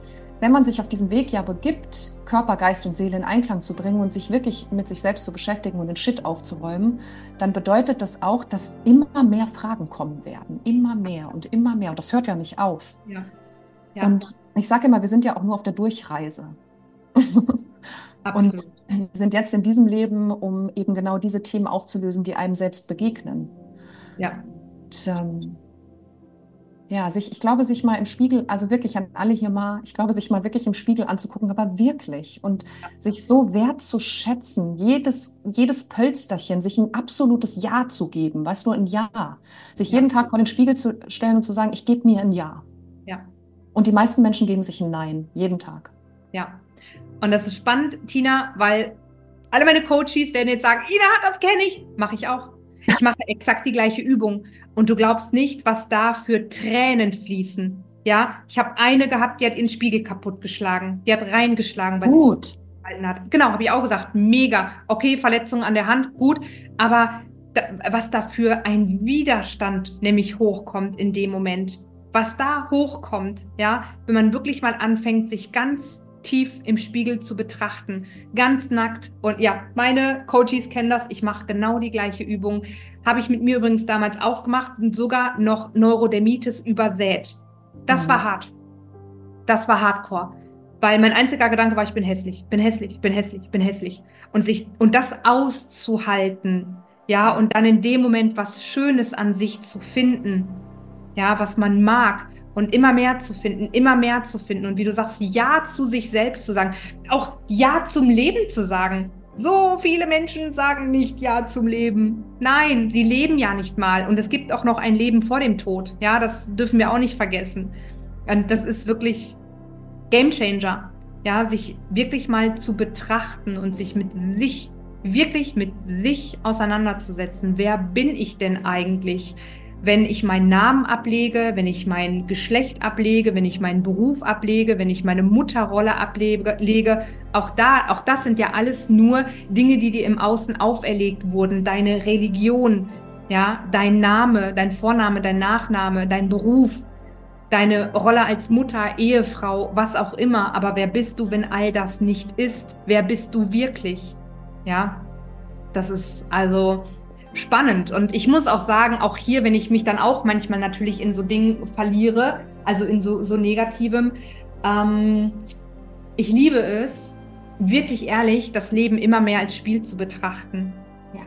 wenn man sich auf diesen Weg ja begibt, Körper, Geist und Seele in Einklang zu bringen und sich wirklich mit sich selbst zu beschäftigen und den Shit aufzuräumen, dann bedeutet das auch, dass immer mehr Fragen kommen werden. Immer mehr und immer mehr. Und das hört ja nicht auf. Ja. ja. Und ich sage immer, wir sind ja auch nur auf der Durchreise. und wir sind jetzt in diesem Leben, um eben genau diese Themen aufzulösen, die einem selbst begegnen. Ja. Und, ähm, ja, sich, ich glaube, sich mal im Spiegel, also wirklich an alle hier mal, ich glaube, sich mal wirklich im Spiegel anzugucken, aber wirklich und sich so wertzuschätzen, jedes, jedes Pölsterchen, sich ein absolutes Ja zu geben, weißt du, ein Ja. Sich ja. jeden Tag vor den Spiegel zu stellen und zu sagen, ich gebe mir ein Ja. Ja. Und die meisten Menschen geben sich ein Nein, jeden Tag. Ja. Und das ist spannend, Tina, weil alle meine Coaches werden jetzt sagen, Ina, das kenne ich, mache ich auch. Ich mache exakt die gleiche Übung und du glaubst nicht, was da für Tränen fließen. Ja, ich habe eine gehabt, die hat ihren Spiegel kaputtgeschlagen. Die hat reingeschlagen, weil gut. sie gehalten hat. Genau, habe ich auch gesagt. Mega. Okay, Verletzung an der Hand, gut. Aber da, was da für ein Widerstand nämlich hochkommt in dem Moment, was da hochkommt, ja, wenn man wirklich mal anfängt, sich ganz tief im Spiegel zu betrachten, ganz nackt. Und ja, meine Coaches kennen das. Ich mache genau die gleiche Übung. Habe ich mit mir übrigens damals auch gemacht und sogar noch Neurodermitis übersät. Das mhm. war hart. Das war hardcore. Weil mein einziger Gedanke war, ich bin hässlich, bin hässlich, bin hässlich, bin hässlich. Und sich, und das auszuhalten, ja, und dann in dem Moment was Schönes an sich zu finden, ja, was man mag und immer mehr zu finden, immer mehr zu finden und wie du sagst, Ja zu sich selbst zu sagen, auch Ja zum Leben zu sagen. So viele Menschen sagen nicht Ja zum Leben. Nein, sie leben ja nicht mal und es gibt auch noch ein Leben vor dem Tod. Ja, das dürfen wir auch nicht vergessen. Und das ist wirklich Game Changer. Ja, sich wirklich mal zu betrachten und sich mit sich wirklich mit sich auseinanderzusetzen. Wer bin ich denn eigentlich? Wenn ich meinen Namen ablege, wenn ich mein Geschlecht ablege, wenn ich meinen Beruf ablege, wenn ich meine Mutterrolle ablege, auch da, auch das sind ja alles nur Dinge, die dir im Außen auferlegt wurden. Deine Religion, ja, dein Name, dein Vorname, dein Nachname, dein Beruf, deine Rolle als Mutter, Ehefrau, was auch immer. Aber wer bist du, wenn all das nicht ist? Wer bist du wirklich? Ja, das ist also, spannend. Und ich muss auch sagen, auch hier, wenn ich mich dann auch manchmal natürlich in so Dingen verliere, also in so, so negativem, ähm, ich liebe es, wirklich ehrlich, das Leben immer mehr als Spiel zu betrachten. Ja.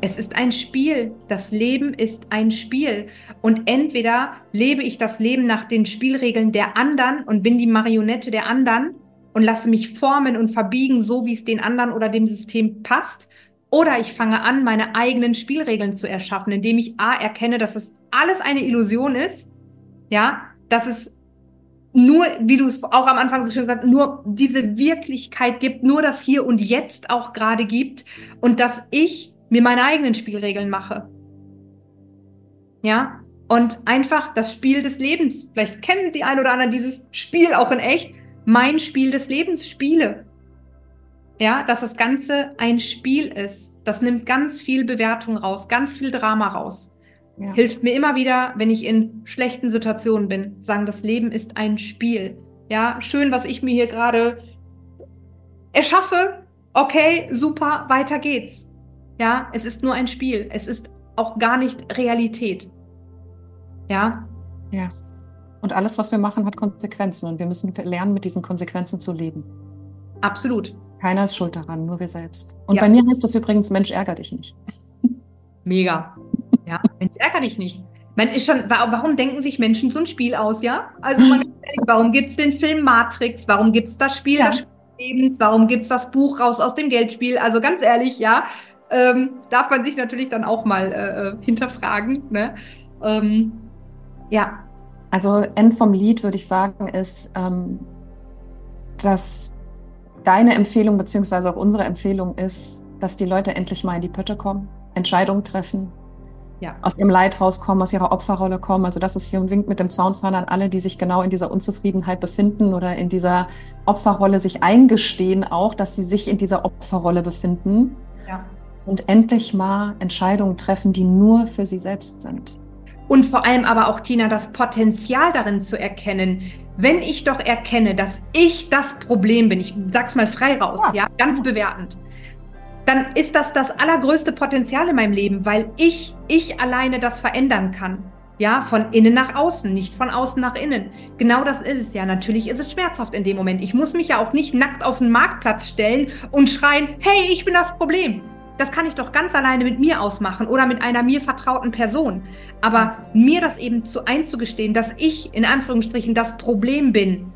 Es ist ein Spiel. Das Leben ist ein Spiel. Und entweder lebe ich das Leben nach den Spielregeln der anderen und bin die Marionette der anderen und lasse mich formen und verbiegen, so wie es den anderen oder dem System passt. Oder ich fange an, meine eigenen Spielregeln zu erschaffen, indem ich A erkenne, dass es alles eine Illusion ist, ja, dass es nur, wie du es auch am Anfang so schön gesagt hast, nur diese Wirklichkeit gibt, nur das Hier und Jetzt auch gerade gibt und dass ich mir meine eigenen Spielregeln mache. Ja, und einfach das Spiel des Lebens. Vielleicht kennen die ein oder anderen dieses Spiel auch in echt. Mein Spiel des Lebens spiele. Ja, dass das Ganze ein Spiel ist. Das nimmt ganz viel Bewertung raus, ganz viel Drama raus. Ja. Hilft mir immer wieder, wenn ich in schlechten Situationen bin, sagen, das Leben ist ein Spiel. Ja, Ja, schön, was ich mir hier gerade erschaffe. Okay, super, weiter geht's. Ja, es ist nur ein Spiel. Es ist auch gar nicht Realität. Ja. Ja. Und alles, was wir machen, hat Konsequenzen und wir müssen lernen, mit diesen Konsequenzen zu leben. Absolut. Keiner ist schuld daran, nur wir selbst. Und ja. bei mir heißt das übrigens, Mensch, ärger dich nicht. Mega. Ja, Mensch, ärger dich nicht. Man ist schon, warum denken sich Menschen so ein Spiel aus, ja? Also man, warum gibt es den Film Matrix? Warum gibt es das Spiel ja. des Lebens? Warum gibt es das Buch raus aus dem Geldspiel? Also ganz ehrlich, ja, ähm, darf man sich natürlich dann auch mal äh, äh hinterfragen. Ne? Ähm, ja. Also End vom Lied würde ich sagen, ist, ähm, dass deine Empfehlung beziehungsweise auch unsere Empfehlung ist, dass die Leute endlich mal in die Pötte kommen, Entscheidungen treffen, ja. aus ihrem Leid rauskommen, aus ihrer Opferrolle kommen. Also das ist hier ein Wink mit dem Zaunfahner an alle, die sich genau in dieser Unzufriedenheit befinden oder in dieser Opferrolle sich eingestehen auch, dass sie sich in dieser Opferrolle befinden. Ja. Und endlich mal Entscheidungen treffen, die nur für sie selbst sind. Und vor allem aber auch, Tina, das Potenzial darin zu erkennen, wenn ich doch erkenne, dass ich das Problem bin, ich sag's mal frei raus, ja, ja ganz bewertend, dann ist das das allergrößte Potenzial in meinem Leben, weil ich, ich alleine das verändern kann. Ja, von innen nach außen, nicht von außen nach innen. Genau das ist es ja. Natürlich ist es schmerzhaft in dem Moment. Ich muss mich ja auch nicht nackt auf den Marktplatz stellen und schreien, hey, ich bin das Problem. Das kann ich doch ganz alleine mit mir ausmachen oder mit einer mir vertrauten Person. Aber mir das eben zu einzugestehen, dass ich in Anführungsstrichen das Problem bin,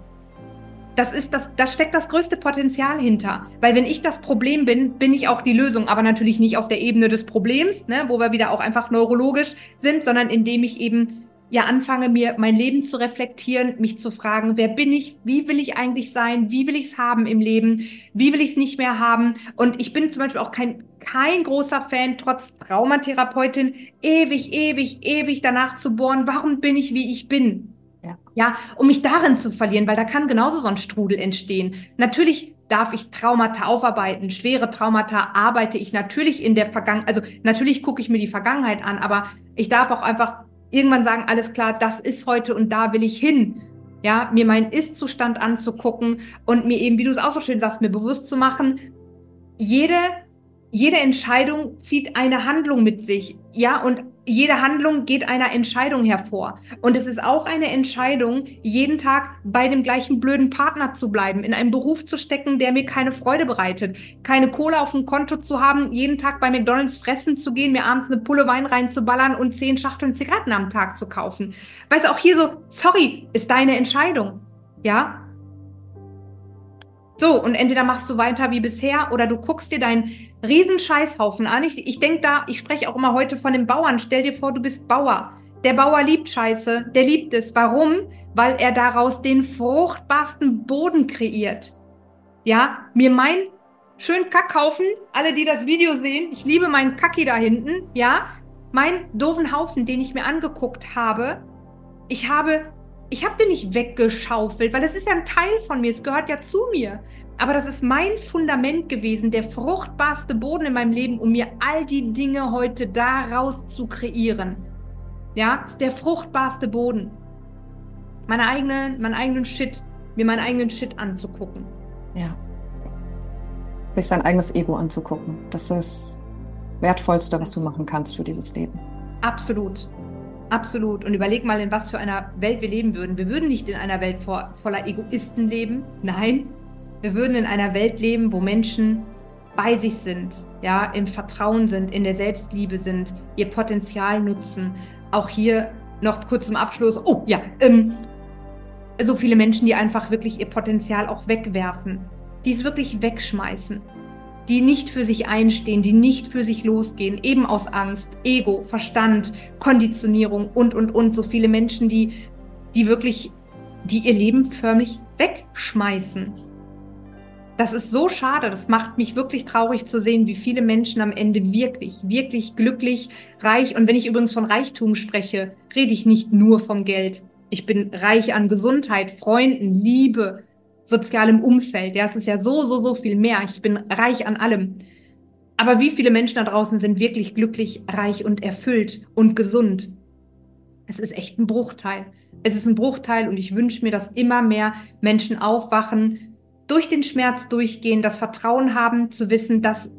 das ist das, da steckt das größte Potenzial hinter. Weil wenn ich das Problem bin, bin ich auch die Lösung, aber natürlich nicht auf der Ebene des Problems, ne, wo wir wieder auch einfach neurologisch sind, sondern indem ich eben ja anfange, mir mein Leben zu reflektieren, mich zu fragen, wer bin ich, wie will ich eigentlich sein, wie will ich es haben im Leben, wie will ich es nicht mehr haben. Und ich bin zum Beispiel auch kein, kein großer Fan, trotz Traumatherapeutin, ewig, ewig, ewig danach zu bohren, warum bin ich, wie ich bin. Ja. ja, um mich darin zu verlieren, weil da kann genauso so ein Strudel entstehen. Natürlich darf ich Traumata aufarbeiten, schwere Traumata arbeite ich natürlich in der Vergangenheit, also natürlich gucke ich mir die Vergangenheit an, aber ich darf auch einfach irgendwann sagen, alles klar, das ist heute und da will ich hin. Ja, mir meinen Ist-Zustand anzugucken und mir eben, wie du es auch so schön sagst, mir bewusst zu machen, jede, jede Entscheidung zieht eine Handlung mit sich. Ja, und jede Handlung geht einer Entscheidung hervor. Und es ist auch eine Entscheidung, jeden Tag bei dem gleichen blöden Partner zu bleiben, in einen Beruf zu stecken, der mir keine Freude bereitet, keine Kohle auf dem Konto zu haben, jeden Tag bei McDonalds fressen zu gehen, mir abends eine Pulle Wein reinzuballern und zehn Schachteln Zigaretten am Tag zu kaufen. Weißt du, auch hier so, sorry, ist deine Entscheidung. Ja, so, und entweder machst du weiter wie bisher oder du guckst dir deinen riesen Scheißhaufen an. Ich, ich denke da, ich spreche auch immer heute von den Bauern. Stell dir vor, du bist Bauer. Der Bauer liebt Scheiße, der liebt es. Warum? Weil er daraus den fruchtbarsten Boden kreiert. Ja, mir mein schön Kackhaufen, alle, die das Video sehen, ich liebe meinen Kacki da hinten, ja, mein doofen Haufen, den ich mir angeguckt habe. Ich habe ich habe den nicht weggeschaufelt, weil das ist ja ein Teil von mir, es gehört ja zu mir. Aber das ist mein Fundament gewesen, der fruchtbarste Boden in meinem Leben, um mir all die Dinge heute daraus zu kreieren. Ja, ist der fruchtbarste Boden. Meine eigene, meinen eigenen Shit, mir meinen eigenen Shit anzugucken. Ja. Sich sein eigenes Ego anzugucken. Das ist das Wertvollste, was du machen kannst für dieses Leben. Absolut. Absolut. Und überleg mal, in was für einer Welt wir leben würden. Wir würden nicht in einer Welt vor, voller Egoisten leben. Nein, wir würden in einer Welt leben, wo Menschen bei sich sind, ja, im Vertrauen sind, in der Selbstliebe sind, ihr Potenzial nutzen. Auch hier noch kurz zum Abschluss. Oh ja, ähm, so viele Menschen, die einfach wirklich ihr Potenzial auch wegwerfen, die es wirklich wegschmeißen die nicht für sich einstehen, die nicht für sich losgehen, eben aus Angst, Ego, Verstand, Konditionierung und, und, und. So viele Menschen, die, die wirklich, die ihr Leben förmlich wegschmeißen. Das ist so schade. Das macht mich wirklich traurig zu sehen, wie viele Menschen am Ende wirklich, wirklich glücklich, reich. Und wenn ich übrigens von Reichtum spreche, rede ich nicht nur vom Geld. Ich bin reich an Gesundheit, Freunden, Liebe, sozialem Umfeld. Ja, es ist ja so, so, so viel mehr. Ich bin reich an allem. Aber wie viele Menschen da draußen sind wirklich glücklich, reich und erfüllt und gesund? Es ist echt ein Bruchteil. Es ist ein Bruchteil und ich wünsche mir, dass immer mehr Menschen aufwachen, durch den Schmerz durchgehen, das Vertrauen haben, zu wissen, dass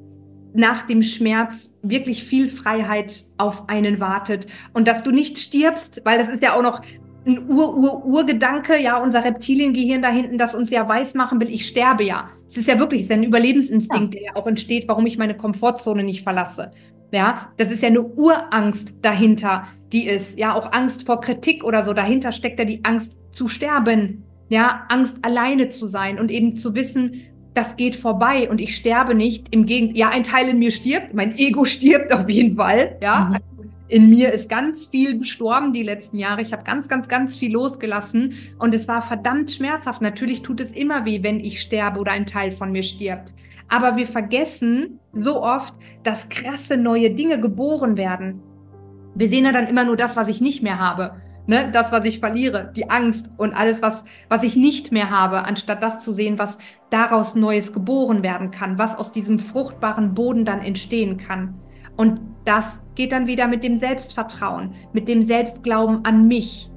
nach dem Schmerz wirklich viel Freiheit auf einen wartet und dass du nicht stirbst, weil das ist ja auch noch ein Ur-Ur-Urgedanke, ja, unser Reptiliengehirn da hinten, das uns ja weiß machen will, ich sterbe ja. Es ist ja wirklich, es ist ein Überlebensinstinkt, ja. der ja auch entsteht, warum ich meine Komfortzone nicht verlasse. Ja, das ist ja eine Urangst dahinter, die ist, ja, auch Angst vor Kritik oder so. Dahinter steckt ja die Angst zu sterben, ja, Angst alleine zu sein und eben zu wissen, das geht vorbei und ich sterbe nicht. Im Gegenteil, ja, ein Teil in mir stirbt, mein Ego stirbt auf jeden Fall, ja. Mhm in mir ist ganz viel gestorben die letzten Jahre. Ich habe ganz, ganz, ganz viel losgelassen und es war verdammt schmerzhaft. Natürlich tut es immer weh, wenn ich sterbe oder ein Teil von mir stirbt. Aber wir vergessen so oft, dass krasse neue Dinge geboren werden. Wir sehen ja dann immer nur das, was ich nicht mehr habe. Ne? Das, was ich verliere, die Angst und alles, was, was ich nicht mehr habe, anstatt das zu sehen, was daraus Neues geboren werden kann, was aus diesem fruchtbaren Boden dann entstehen kann. Und das geht dann wieder mit dem Selbstvertrauen, mit dem Selbstglauben an mich.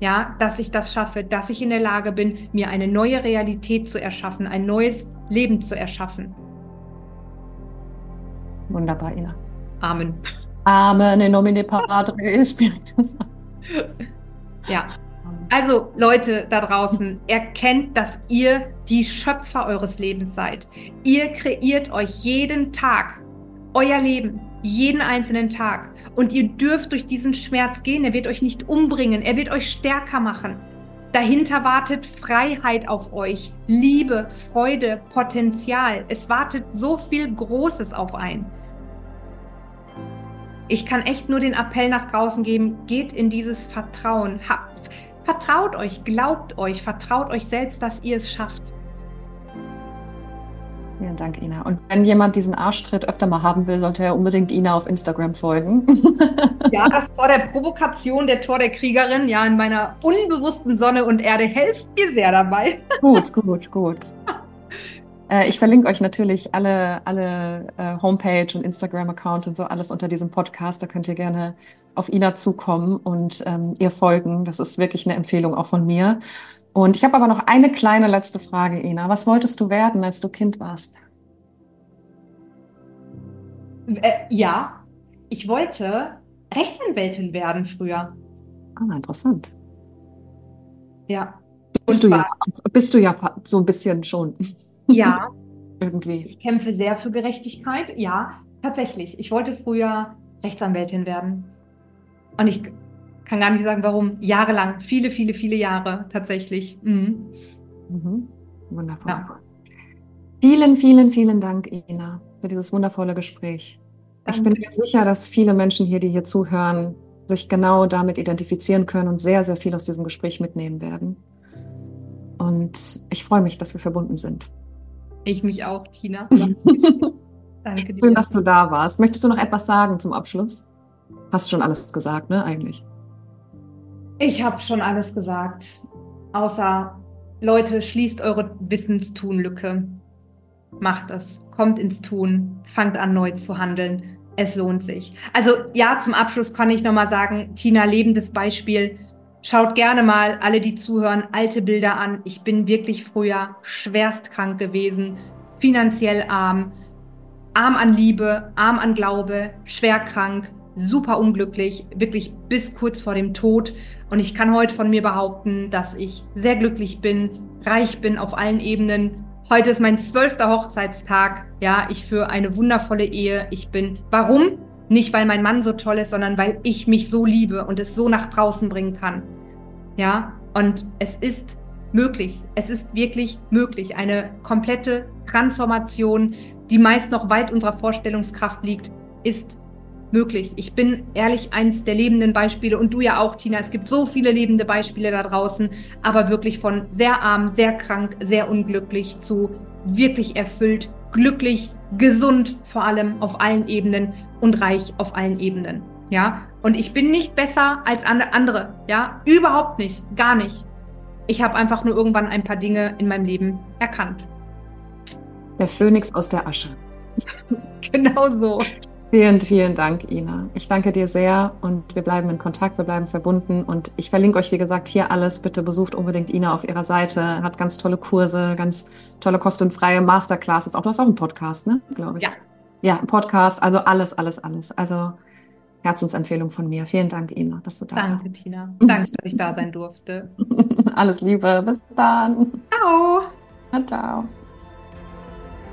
Ja, dass ich das schaffe, dass ich in der Lage bin, mir eine neue Realität zu erschaffen, ein neues Leben zu erschaffen. Wunderbar, Ina. Amen. Amen in nomine Padre Spiritus. Ja. Also Leute da draußen, erkennt, dass ihr die Schöpfer eures Lebens seid. Ihr kreiert euch jeden Tag euer Leben jeden einzelnen Tag. Und ihr dürft durch diesen Schmerz gehen. Er wird euch nicht umbringen. Er wird euch stärker machen. Dahinter wartet Freiheit auf euch, Liebe, Freude, Potenzial. Es wartet so viel Großes auf ein. Ich kann echt nur den Appell nach draußen geben, geht in dieses Vertrauen. vertraut euch, glaubt euch, vertraut euch selbst, dass ihr es schafft. Vielen Dank, Ina. Und wenn jemand diesen Arschtritt öfter mal haben will, sollte er unbedingt Ina auf Instagram folgen. Ja, das Tor der Provokation, der Tor der Kriegerin, ja, in meiner unbewussten Sonne und Erde hilft mir sehr dabei. Gut, gut, gut. Äh, ich verlinke euch natürlich alle, alle äh, Homepage und Instagram-Account und so alles unter diesem Podcast. Da könnt ihr gerne auf Ina zukommen und ähm, ihr folgen. Das ist wirklich eine Empfehlung auch von mir. Und ich habe aber noch eine kleine letzte Frage, Ina. Was wolltest du werden, als du Kind warst? Äh, ja, ich wollte Rechtsanwältin werden früher. Ah, interessant. Ja. Bist, du ja, bist du ja so ein bisschen schon. Ja. Irgendwie. Ich kämpfe sehr für Gerechtigkeit. Ja, tatsächlich. Ich wollte früher Rechtsanwältin werden. Und ich kann gar nicht sagen, warum. Jahrelang, viele, viele, viele Jahre tatsächlich. Mhm. Mhm. Wundervoll. Ja. Vielen, vielen, vielen Dank, Ina, für dieses wundervolle Gespräch. Danke. Ich bin mir sicher, dass viele Menschen hier, die hier zuhören, sich genau damit identifizieren können und sehr, sehr viel aus diesem Gespräch mitnehmen werden. Und ich freue mich, dass wir verbunden sind. Ich mich auch, Tina. Danke dir. Schön, dass du da warst. Möchtest du noch etwas sagen zum Abschluss? Hast schon alles gesagt, ne, eigentlich? Ich habe schon alles gesagt. Außer, Leute, schließt eure Wissenstun-Lücke. Macht es. Kommt ins Tun. Fangt an, neu zu handeln. Es lohnt sich. Also ja, zum Abschluss kann ich nochmal sagen, Tina, lebendes Beispiel. Schaut gerne mal, alle, die zuhören, alte Bilder an. Ich bin wirklich früher schwerst krank gewesen, finanziell arm, arm an Liebe, arm an Glaube, schwer krank, super unglücklich, wirklich bis kurz vor dem Tod. Und ich kann heute von mir behaupten, dass ich sehr glücklich bin, reich bin auf allen Ebenen. Heute ist mein zwölfter Hochzeitstag. Ja, ich führe eine wundervolle Ehe. Ich bin, warum? Nicht, weil mein Mann so toll ist, sondern weil ich mich so liebe und es so nach draußen bringen kann. Ja, und es ist möglich. Es ist wirklich möglich. Eine komplette Transformation, die meist noch weit unserer Vorstellungskraft liegt, ist möglich. Ich bin ehrlich eins der lebenden Beispiele und du ja auch, Tina. Es gibt so viele lebende Beispiele da draußen, aber wirklich von sehr arm, sehr krank, sehr unglücklich zu wirklich erfüllt, glücklich, gesund vor allem auf allen Ebenen und reich auf allen Ebenen. Ja, und ich bin nicht besser als andere. Ja, überhaupt nicht, gar nicht. Ich habe einfach nur irgendwann ein paar Dinge in meinem Leben erkannt. Der Phönix aus der Asche. genau so. Vielen, vielen Dank, Ina. Ich danke dir sehr und wir bleiben in Kontakt, wir bleiben verbunden und ich verlinke euch, wie gesagt, hier alles. Bitte besucht unbedingt Ina auf ihrer Seite, hat ganz tolle Kurse, ganz tolle kostenfreie Masterclasses. Auch du hast auch einen Podcast, ne? Glaube ich. Ja. Ja, ein Podcast, also alles, alles, alles. Also Herzensempfehlung von mir. Vielen Dank, Ina, dass du da Danke, warst. Danke, Tina. Danke, dass ich da sein durfte. alles Liebe. Bis dann. Ciao. Ciao.